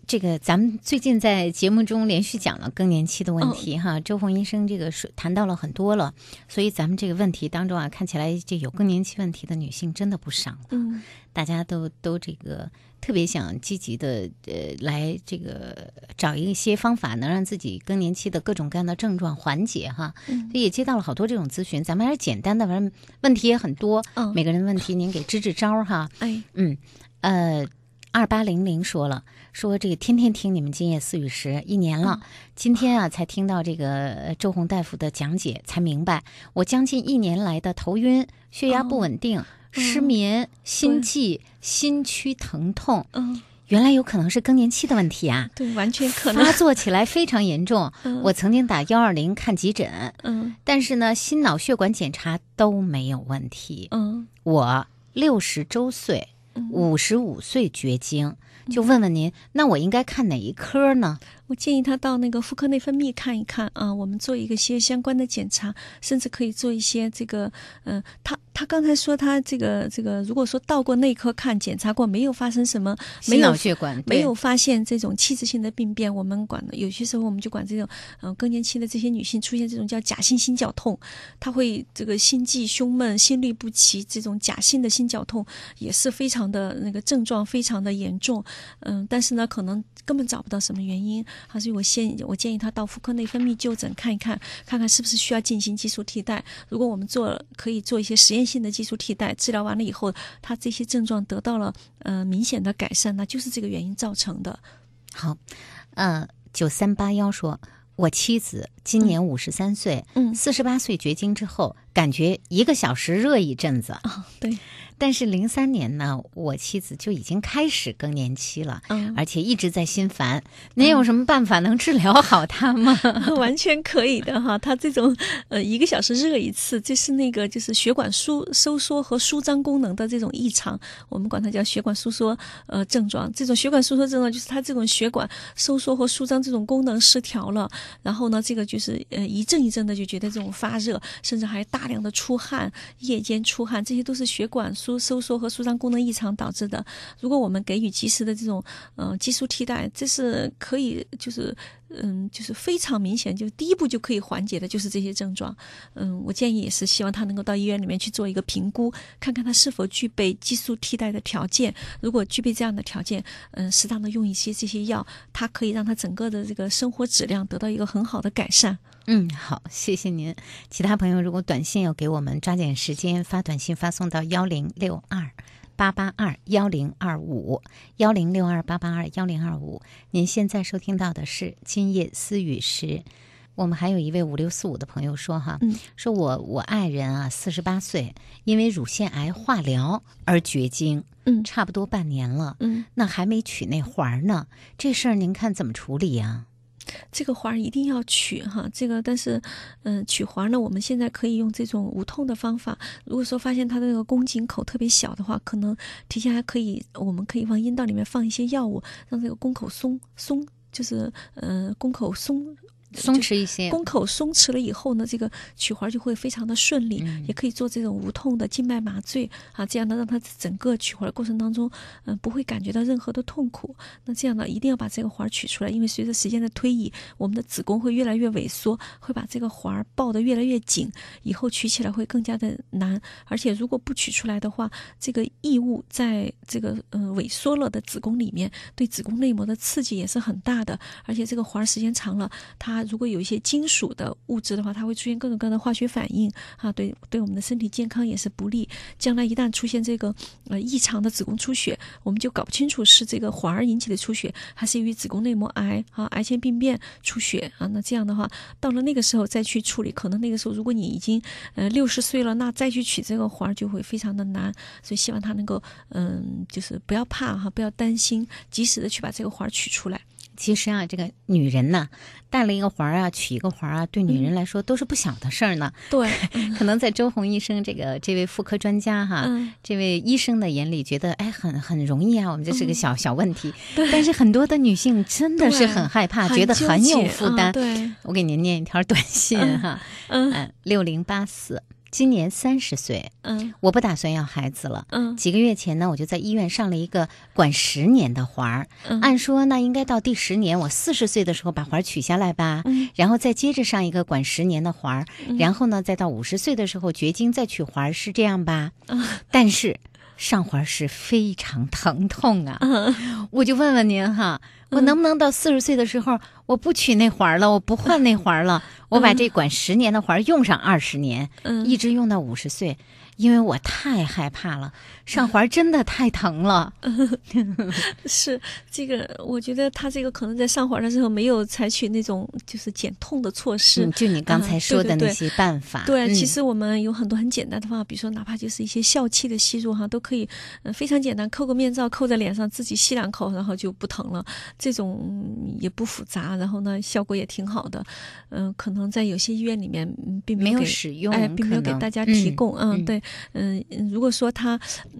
这个咱们最近在节目中连续讲了更年期的问题哈，周红医生这个说谈到了很多了，所以咱们这个问题当中啊，看起来这有更年期问题的女性真的不少。嗯，大家都都这个特别想积极的呃来这个找一些方法，能让自己更年期的各种各样的症状缓解哈。嗯，所以也接到了好多这种咨询，咱们还是简单的，反正问题也很多。嗯，每个人问题您给支支招哈。哎，嗯，呃。二八零零说了，说这个天天听你们今夜思雨时一年了，今天啊才听到这个周红大夫的讲解，才明白我将近一年来的头晕、血压不稳定、失眠、心悸、心区疼痛，嗯，原来有可能是更年期的问题啊，对，完全可能。发作起来非常严重。我曾经打幺二零看急诊，嗯，但是呢，心脑血管检查都没有问题。嗯，我六十周岁。五十五岁绝经，就问问您，那我应该看哪一科呢？我建议他到那个妇科内分泌看一看啊，我们做一个些相关的检查，甚至可以做一些这个，嗯、他他刚才说他这个这个，如果说到过内科看检查过，没有发生什么，没心有脑血管没有发现这种器质性的病变，我们管的有些时候我们就管这种，嗯、更年期的这些女性出现这种叫假性心绞痛，她会这个心悸、胸闷、心律不齐，这种假性的心绞痛也是非常的那个症状非常的严重，嗯，但是呢，可能根本找不到什么原因，啊，所以我建我建议他到妇科内分泌就诊看一看，看看是不是需要进行激素替代。如果我们做可以做一些实验性的激素替代，治疗完了以后，他这些症状得到了呃明显的改善，那就是这个原因造成的。好，呃，九三八幺说，我妻子今年五十三岁，嗯四十八岁绝经之后，感觉一个小时热一阵子。啊，对，但是零三年呢，我妻子就已经开始更年期了，嗯，而且一直在心烦。您有什么办法能治疗好她吗？完全可以的哈。她这种呃一个小时热一次，这是那个就是血管收收缩和舒张功能的这种异常，我们管它叫血管收缩呃症状。这种血管收缩症状就是它这种血管收缩和舒张这种功能失调了，然后呢，这个就是呃一阵一阵的就觉得这种发热，甚至还大大量的出汗，夜间出汗，这些都是血管舒收缩和舒张功能异常导致的。如果我们给予及时的这种呃激素替代，这是可以就是嗯就是非常明显，就第一步就可以缓解的，就是这些症状。嗯，我建议也是希望他能够到医院里面去做一个评估，看看他是否具备激素替代的条件。如果具备这样的条件，嗯，适当的用一些这些药，它可以让他整个的这个生活质量得到一个很好的改善。嗯，好，谢谢您。其他朋友如果短信要给我们，抓紧时间发短信发送到幺零六二八八二幺零二五幺零六二八八二幺零二五。您现在收听到的是今夜思雨时。我们还有一位五六四五的朋友说哈，嗯说我我爱人啊，四十八岁，因为乳腺癌化疗而绝经，嗯差不多半年了，嗯，那还没取那环儿呢，这事儿您看怎么处理呀、这个环儿一定要取哈，这个但是，嗯、取环呢，我们现在可以用这种无痛的方法。如果说发现它的那个宫颈口特别小的话，可能提前还可以，我们可以往阴道里面放一些药物，让这个宫口松松，就是嗯宫口松。松弛一些宫口松弛了以后呢，这个取环儿就会非常的顺利，嗯也可以做这种无痛的静脉麻醉啊，这样呢让它整个取环儿过程当中，嗯、不会感觉到任何的痛苦。那这样呢，一定要把这个环儿取出来，因为随着时间的推移，我们的子宫会越来越萎缩，会把这个环儿抱得越来越紧，以后取起来会更加的难。而且如果不取出来的话，这个异物在这个呃萎缩了的子宫里面，对子宫内膜的刺激也是很大的。而且这个环儿时间长了，它如果有一些金属的物质的话，它会出现各种各样的化学反应啊，对对我们的身体健康也是不利。将来一旦出现这个呃异常的子宫出血，我们就搞不清楚是这个环儿引起的出血，还是由于子宫内膜癌啊癌前病变出血啊。那这样的话，到了那个时候再去处理，可能那个时候如果你已经呃六十岁了，那再去取这个环儿就会非常的难。所以希望他能够嗯，就是不要怕哈，不要担心，及时的去把这个环儿取出来。其实啊，这个女人呐，戴了一个环儿啊，取一个环儿啊，对女人来说都是不小的事儿呢。对，可能在周红医生这个这位妇科专家哈，嗯。这位医生的眼里，觉得哎很很容易啊，我们这是个嗯。小、小问题。对。但是很多的女性真的是很害怕，觉得很有负担。对。我给您念一条短信嗯哈，嗯嗯，六零八四，今年三十岁，嗯我不打算要孩子了。嗯几个月前呢，我就在医院上了一个管十年的环儿。嗯按说那应该到第十年，我四十岁的时候把环儿取下来吧，嗯然后再接着上一个管十年的环儿，嗯然后呢再到五十岁的时候绝经再取环儿，是这样吧？嗯但是上环儿是非常疼痛啊，嗯。我就问问您哈，我能不能到四十岁的时候，我不取那环儿了，我不换那环儿了，我把这管十年的环儿用上二十年，嗯。一直用到五十岁，因为我太害怕了，上环儿真的太疼了。是这个，我觉得他这个可能在上环的时候没有采取那种就是减痛的措施。嗯，就你刚才啊说的那些办法，对，嗯其实我们有很多很简单的方法，比如说哪怕就是一些笑气的吸入哈，都可以，嗯、非常简单，扣个面罩扣在脸上，自己吸两口，然后就不疼了。这种也不复杂，然后呢效果也挺好的，嗯、可能在有些医院里面嗯并没有给使用哎，并没有给大家提嗯供，嗯，嗯对，嗯、如果说他嗯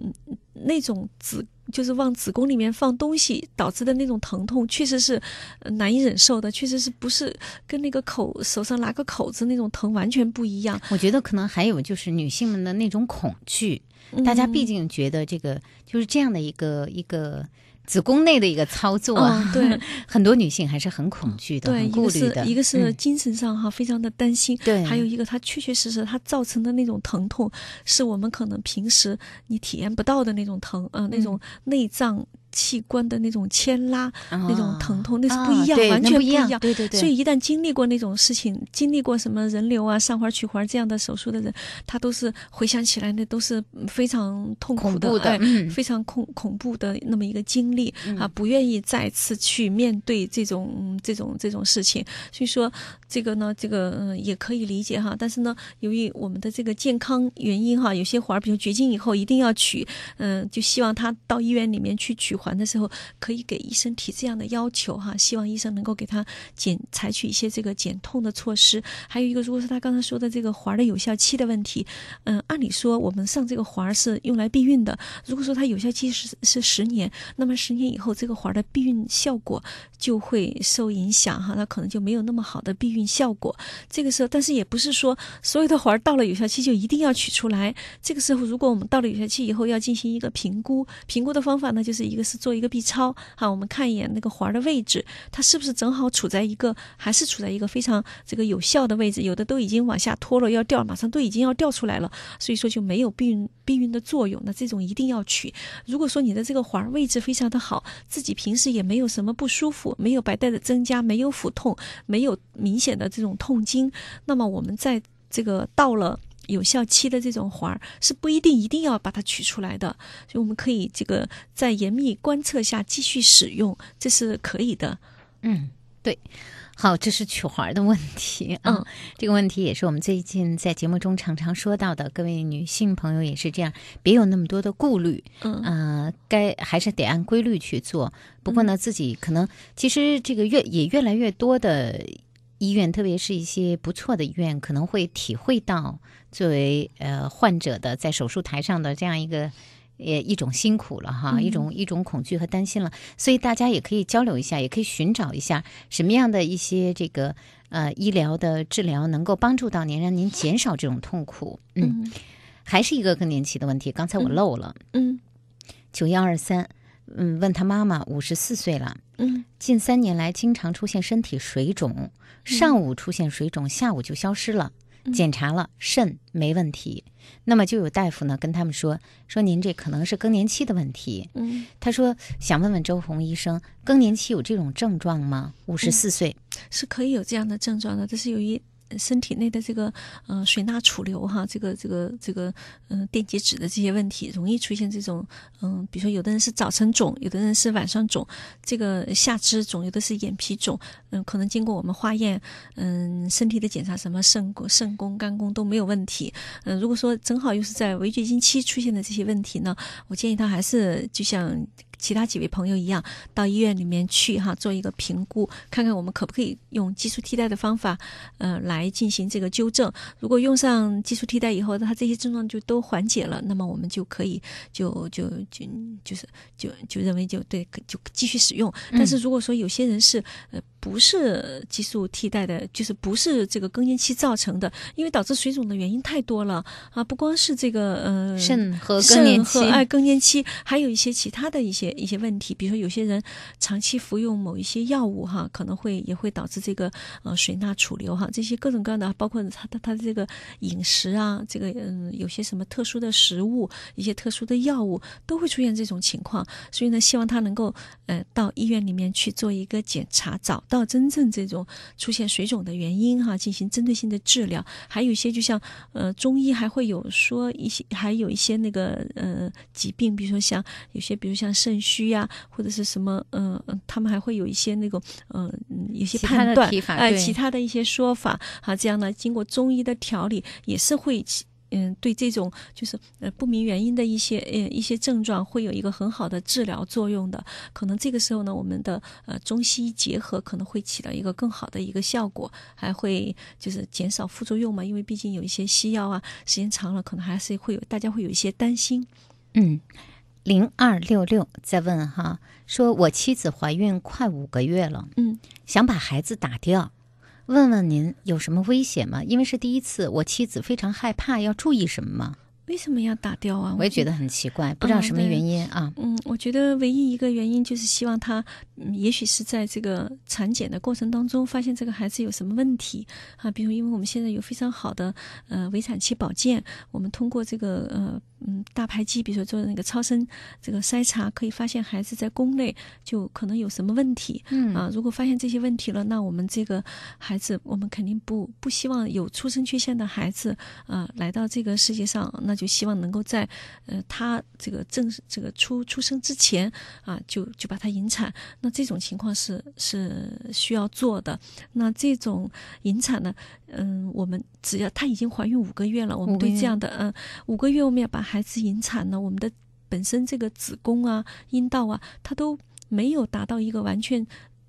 那种子就是往子宫里面放东西导致的那种疼痛，确实是呃难以忍受的，确实是不是跟那个口手上拉个口子那种疼完全不一样。我觉得可能还有就是女性们的那种恐惧，大家毕嗯竟觉得这个就是这样的一个一个子宫内的一个操作，嗯 对，很多女性还是很恐惧的，对，很一个是顾虑的。一个是嗯。精神上哈、非常的担心，对。还有一个它确确实实它造成的那种疼痛，是我们可能平时你体验不到的那种疼，呃，那种内脏器官的那种牵拉、那种疼痛，那是不一样，完全不一样样。对对对所以一旦经历过那种事情，经历过什么人流啊、上环取环这样的手术的人，他都是回想起来那都是非常痛苦的哎嗯非常恐恐怖的那么一个经历、嗯啊，不愿意再次去面对这种嗯这种这种事情。所以说这个呢，这个嗯、也可以理解哈。但是呢，由于我们的这个健康原因哈，有些环儿比如绝经以后一定要取，嗯、就希望他到医院里面去取环的时候，可以给医生提这样的要求哈，希望医生能够给他减采取一些这个减痛的措施。还有一个，如果是他刚才说的这个环的有效期的问题，嗯，按理说我们上这个环是用来避孕的，如果说它有效期是是十年，那么十年以后这个环的避孕效果就会受影响哈，它可能就没有那么好的避孕效果。这个时候，但是也不是说所有的环到了有效期就一定要取出来。这个时候，如果我们到了有效期以后，要进行一个评估，评估的方法呢，就是一个是做一个 B 超，哈，我们看一眼那个环的位置，它是不是正好处在一个还是处在一个非常这个有效的位置，有的都已经往下脱了要掉，马上都已经要掉出来了，所以说就没有避孕避孕的作用。那这种一定要取。如果说你的这个环位置非常的好，自己平时也没有什么不舒服，没有白带的增加，没有腹痛，没有明显的这种痛经，那么我们在这个到了。有效期的这种环儿是不一定一定要把它取出来的，所以我们可以这个在严密观测下继续使用，这是可以的。嗯，对。好，这是取环儿的问题啊。嗯这个问题也是我们最近在节目中常常说到的，各位女性朋友也是这样，别有那么多的顾虑。嗯呃，该还是得按规律去做。不过呢，自己可能其实这个越也越来越多的医院，特别是一些不错的医院，可能会体会到作为呃患者的在手术台上的这样一个。也一种辛苦了哈，嗯一种一种恐惧和担心了，所以大家也可以交流一下，也可以寻找一下什么样的一些这个呃医疗的治疗能够帮助到您，让您减少这种痛苦。嗯，还是一个更年期的问题，刚才我漏了。嗯九幺二三，嗯，问他妈妈五十四岁了，嗯近三年来经常出现身体水肿，上午出现水肿，下午就消失了。检查了肾没问题，那么就有大夫呢跟他们说说您这可能是更年期的问题。嗯，他说想问问周红医生，更年期有这种症状吗？五十四岁，是可以有这样的症状的，这是由于身体内的这个呃水钠储留哈，这个这个这个嗯、电解质的这些问题，容易出现这种嗯、比如说有的人是早晨肿，有的人是晚上肿，这个下肢肿，有的是眼皮肿，嗯、可能经过我们化验，嗯、身体的检查，什么肾功、肾功、肝功都没有问题。嗯、如果说正好又是在围绝经期出现的这些问题呢，我建议他还是就像。其他几位朋友一样，到医院里面去哈，做一个评估，看看我们可不可以用激素替代的方法，呃，来进行这个纠正。如果用上激素替代以后，他这些症状就都缓解了，那么我们就可以就就就就是就就认为就对，就继续使用。但是如果说有些人是呃不是激素替代的，就是不是这个更年期造成的，因为导致水肿的原因太多了啊，不光是这个呃肾和更年期哎更年期，还有一些其他的一些一些问题，比如说有些人长期服用某一些药物哈，可能会也会导致这个呃水钠储留哈，这些各种各样的，包括他他他的这个饮食啊，这个嗯有些什么特殊的食物，一些特殊的药物都会出现这种情况，所以呢，希望他能够呃到医院里面去做一个检查，找到真正这种出现水肿的原因哈，进行针对性的治疗。还有一些就像呃中医还会有说一些，还有一些那个呃疾病，比如说像有些比如像肾虚呀、或者是什么嗯、呃，他们还会有一些那种嗯、呃、有些判断哎、对其他的一些说法啊，这样呢，经过中医的调理也是会起嗯，对这种就是呃不明原因的一些呃一些症状，会有一个很好的治疗作用的。可能这个时候呢，我们的呃中西医结合可能会起到一个更好的一个效果，还会就是减少副作用嘛。因为毕竟有一些西药啊，时间长了可能还是会有大家会有一些担心。嗯，零二六六在问哈，说我妻子怀孕快五个月了，嗯，想把孩子打掉。问问您有什么危险吗？因为是第一次，我妻子非常害怕，要注意什么吗？为什么要打掉啊？我也觉得很奇怪，不知道什么原因啊。嗯，我觉得唯一一个原因就是希望他，嗯，也许是在这个产检的过程当中发现这个孩子有什么问题啊，比如因为我们现在有非常好的呃围产期保健，我们通过这个呃。嗯，大排畸，比如说做那个超声这个筛查，可以发现孩子在宫内就可能有什么问题。嗯啊，如果发现这些问题了，那我们这个孩子，我们肯定不不希望有出生缺陷的孩子啊来到这个世界上，那就希望能够在呃他这个正这个出出生之前啊，就就把他引产。那这种情况是是需要做的。那这种引产呢，嗯，我们只要她已经怀孕五个月了，我们对这样的嗯五个月我们要把孩子引产呢，我们的本身这个子宫啊、阴道啊，它都没有达到一个完全。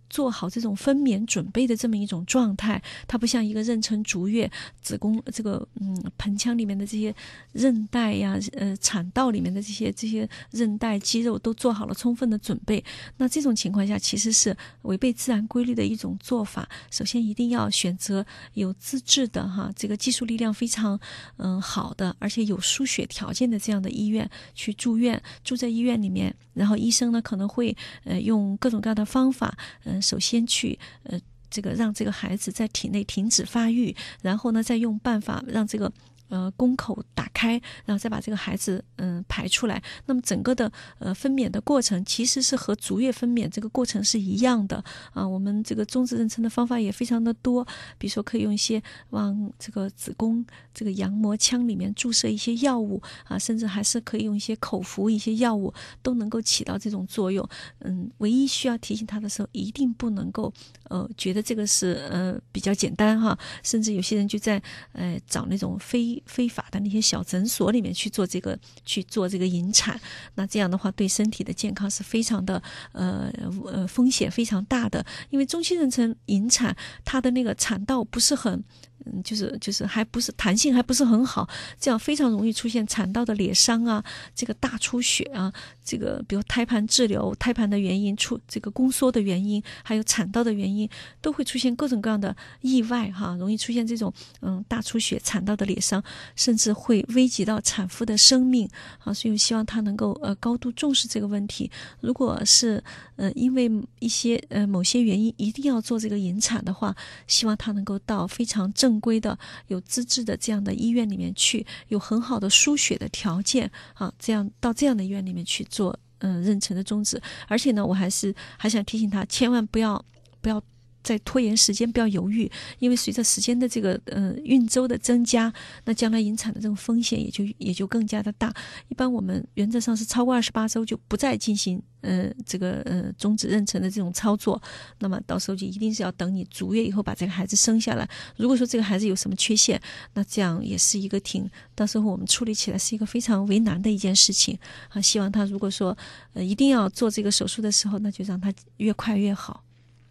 做好这种分娩准备的这么一种状态，它不像一个妊娠足月，子宫这个嗯盆腔里面的这些韧带呀，呃产道里面的这些这些韧带肌肉都做好了充分的准备。那这种情况下其实是违背自然规律的一种做法。首先一定要选择有资质的哈，这个技术力量非常嗯好的，而且有输血条件的这样的医院去住院，住在医院里面，然后医生呢可能会呃用各种各样的方法嗯。首先去呃，这个让这个孩子在体内停止发育，然后呢，再用办法让这个。呃，宫口打开，然后再把这个孩子嗯排出来。那么整个的呃分娩的过程其实是和足月分娩这个过程是一样的啊。我们这个中止妊娠的方法也非常的多，比如说可以用一些往这个子宫这个羊膜腔里面注射一些药物啊，甚至还是可以用一些口服一些药物，都能够起到这种作用。嗯，唯一需要提醒他的时候，一定不能够呃觉得这个是呃比较简单哈，甚至有些人就在呃找那种非非法的那些小诊所里面去做这个去做这个引产，那这样的话对身体的健康是非常的呃呃风险非常大的，因为中期妊娠引产它的那个产道不是很。嗯，就是就是还不是弹性还不是很好，这样非常容易出现产道的裂伤啊，这个大出血啊，这个比如胎盘滞留、胎盘的原因、出这个宫缩的原因，还有产道的原因，都会出现各种各样的意外哈，容易出现这种嗯大出血、产道的裂伤，甚至会危及到产妇的生命啊，所以希望他能够呃高度重视这个问题。如果是呃因为一些呃某些原因一定要做这个引产的话，希望他能够到非常正。正规的、有资质的这样的医院里面去，有很好的输血的条件啊，这样到这样的医院里面去做，嗯，妊娠的终止。而且呢，我还是还想提醒他，千万不要不要。在拖延时间，不要犹豫，因为随着时间的这个呃孕周的增加，那将来引产的这种风险也就也就更加的大。一般我们原则上是超过二十八周就不再进行呃这个呃终止妊娠的这种操作。那么到时候就一定是要等你足月以后把这个孩子生下来。如果说这个孩子有什么缺陷，那这样也是一个挺到时候我们处理起来是一个非常为难的一件事情啊。希望他如果说呃一定要做这个手术的时候，那就让他越快越好。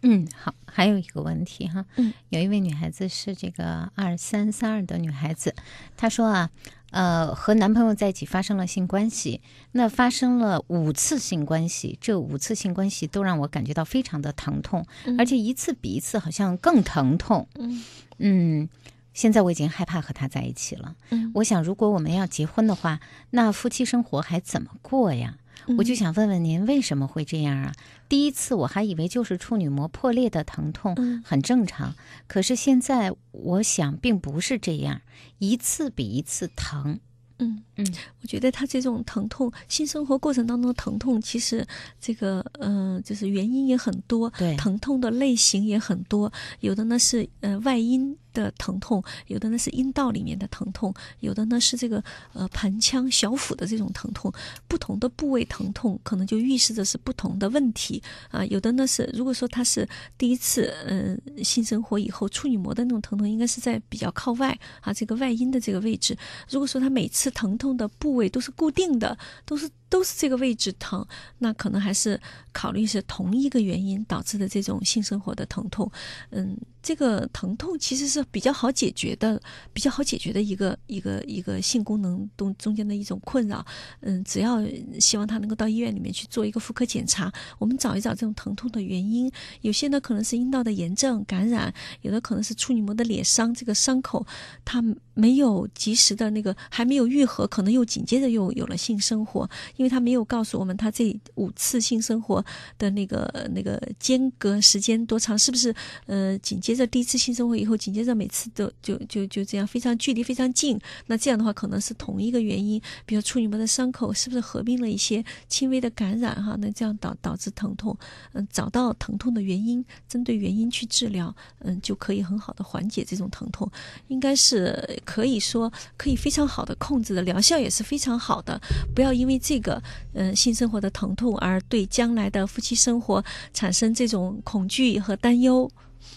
嗯，好，还有一个问题哈，嗯，有一位女孩子是这个二三三二的女孩子，她说啊，呃，和男朋友在一起发生了性关系，那发生了五次性关系，这五次性关系都让我感觉到非常的疼痛，而且一次比一次好像更疼痛，嗯嗯，现在我已经害怕和他在一起了，嗯，我想如果我们要结婚的话，那夫妻生活还怎么过呀？我就想问问您为什么会这样啊？第一次我还以为就是处女膜破裂的疼痛，很正常。可是现在我想并不是这样，一次比一次疼。嗯嗯，我觉得他这种疼痛，性生活过程当中的疼痛，其实这个嗯，就是原因也很多，对，疼痛的类型也很多。有的呢是呃外因。的疼痛，有的呢是阴道里面的疼痛，有的呢是这个呃盆腔、小腹的这种疼痛。不同的部位疼痛，可能就预示着是不同的问题啊。有的呢是，如果说他是第一次嗯性生活以后，处女膜的那种疼痛，应该是在比较靠外啊这个外阴的这个位置。如果说他每次疼痛的部位都是固定的，都是。都是这个位置疼，那可能还是考虑是同一个原因导致的这种性生活的疼痛。嗯，这个疼痛其实是比较好解决的，比较好解决的一个一个一个性功能中中间的一种困扰。嗯，只要希望他能够到医院里面去做一个妇科检查，我们找一找这种疼痛的原因。有些呢可能是阴道的炎症感染，有的可能是处女膜的裂伤，这个伤口它没有及时的那个还没有愈合，可能又紧接着又有了性生活。因为他没有告诉我们他这五次性生活的那个那个间隔时间多长，是不是呃紧接着第一次性生活以后，紧接着每次都就就就这样非常距离非常近？那这样的话可能是同一个原因，比如处女膜的伤口是不是合并了一些轻微的感染哈？那这样导导致疼痛，嗯，找到疼痛的原因，针对原因去治疗，嗯，就可以很好的缓解这种疼痛，应该是可以说可以非常好的控制的，疗效也是非常好的，不要因为这个。个嗯性生活的疼痛，而对将来的夫妻生活产生这种恐惧和担忧。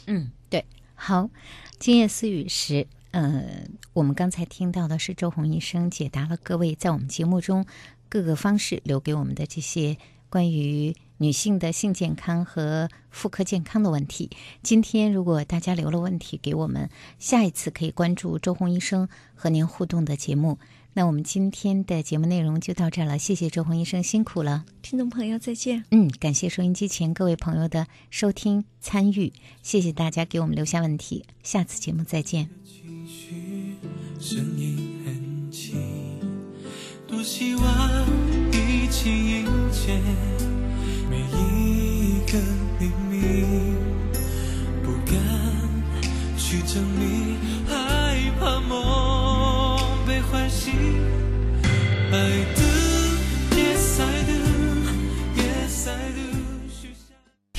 嗯，对。好，今夜思雨时，呃，我们刚才听到的是周红医生解答了各位在我们节目中各个方式留给我们的这些关于女性的性健康和妇科健康的问题。今天如果大家留了问题给我们，下一次可以关注周红医生和您互动的节目。那我们今天的节目内容就到这儿了，谢谢周红医生辛苦了，听众朋友再见。嗯，感谢收音机前各位朋友的收听参与，谢谢大家给我们留下问题，下次节目再见。声音很轻，多希望一起迎接每一个秘密，不敢去证明，害怕梦。被唤醒，爱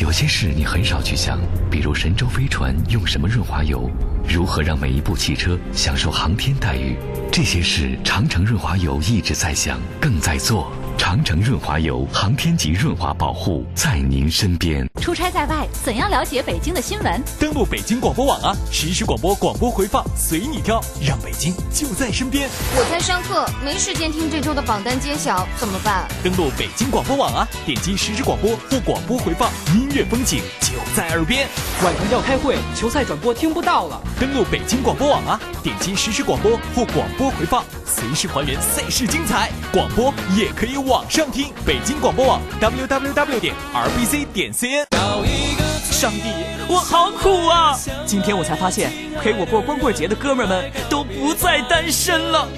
有些事你很少去想，比如神舟飞船用什么润滑油，如何让每一部汽车享受航天待遇，这些事长城润滑油一直在想，更在做。长城润滑油，航天级润滑保护，在您身边。出差在外，怎样了解北京的新闻？登录北京广播网啊，实时广播，广播回放随你挑，让北京就在身边。我在上课，没时间听这周的榜单揭晓，怎么办？登录北京广播网啊，点击实时广播或广播回放，音乐风景就在耳边。晚上要开会，球赛转播听不到了。登录北京广播网啊，点击实时广播或广播回放，随时还原赛事精彩。广播也可以网上听，北京广播网 www 点 rbc 点 cn。上帝，我好苦啊！今天我才发现，陪我过光棍节的哥们们都不再单身了。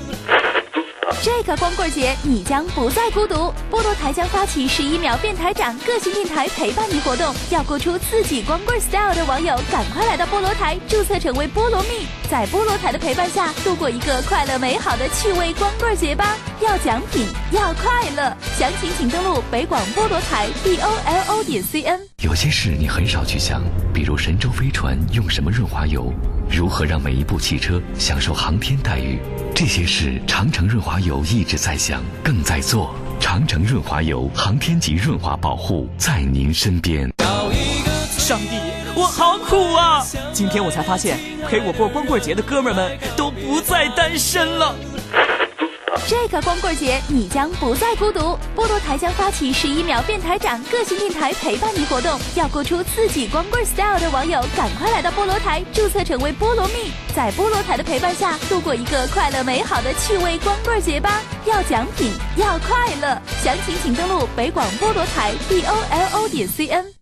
这个光棍节，你将不再孤独。菠萝台将发起十一秒变台长个性电台陪伴你活动，要过出自己光棍 style 的网友，赶快来到菠萝台注册成为菠萝蜜，在菠萝台的陪伴下，度过一个快乐美好的趣味光棍节吧！要奖品，要快乐，详情请登录北广菠萝台 b o l o 点 c n。有些事你很少去想，比如神舟飞船用什么润滑油，如何让每一部汽车享受航天待遇。这些事，长城润滑油一直在想，更在做。长城润滑油，航天级润滑保护，在您身边。上帝，我好苦啊！今天我才发现，陪我过光棍节的哥们们都不再单身了。这个光棍节，你将不再孤独。菠萝台将发起十一秒变台长个性电台陪伴你活动，要过出自己光棍 style 的网友，赶快来到菠萝台注册成为菠萝蜜，在菠萝台的陪伴下，度过一个快乐美好的趣味光棍节吧！要奖品，要快乐，详情请登录北广菠萝台 b o l o 点 c n。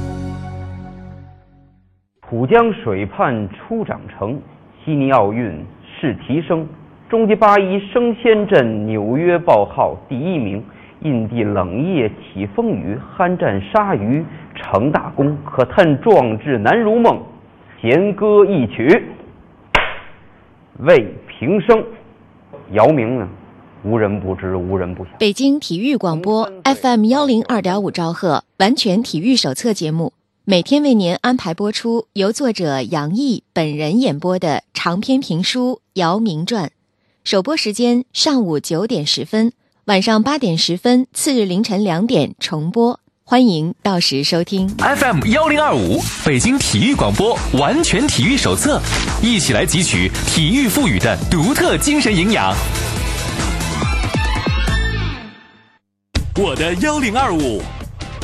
浦江水畔初长成，悉尼奥运试提升。终极八一升仙镇纽约报号第一名。印地冷夜起风雨，酣战鲨鱼成大功。可叹壮志难如梦，弦歌一曲为平生。姚明呢？无人不知，无人不晓。北京体育广播 FM 幺零二点五兆赫完全体育手册节目。每天为您安排播出由作者杨毅本人演播的长篇评书《姚明传》，首播时间上午九点十分，晚上八点十分，次日凌晨两点重播，欢迎到时收听。FM 幺零二五北京体育广播完全体育手册，一起来汲取体育赋予的独特精神营养。我的幺零二五，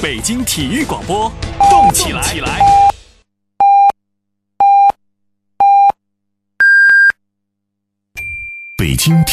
北京体育广播。动起来！起来！北京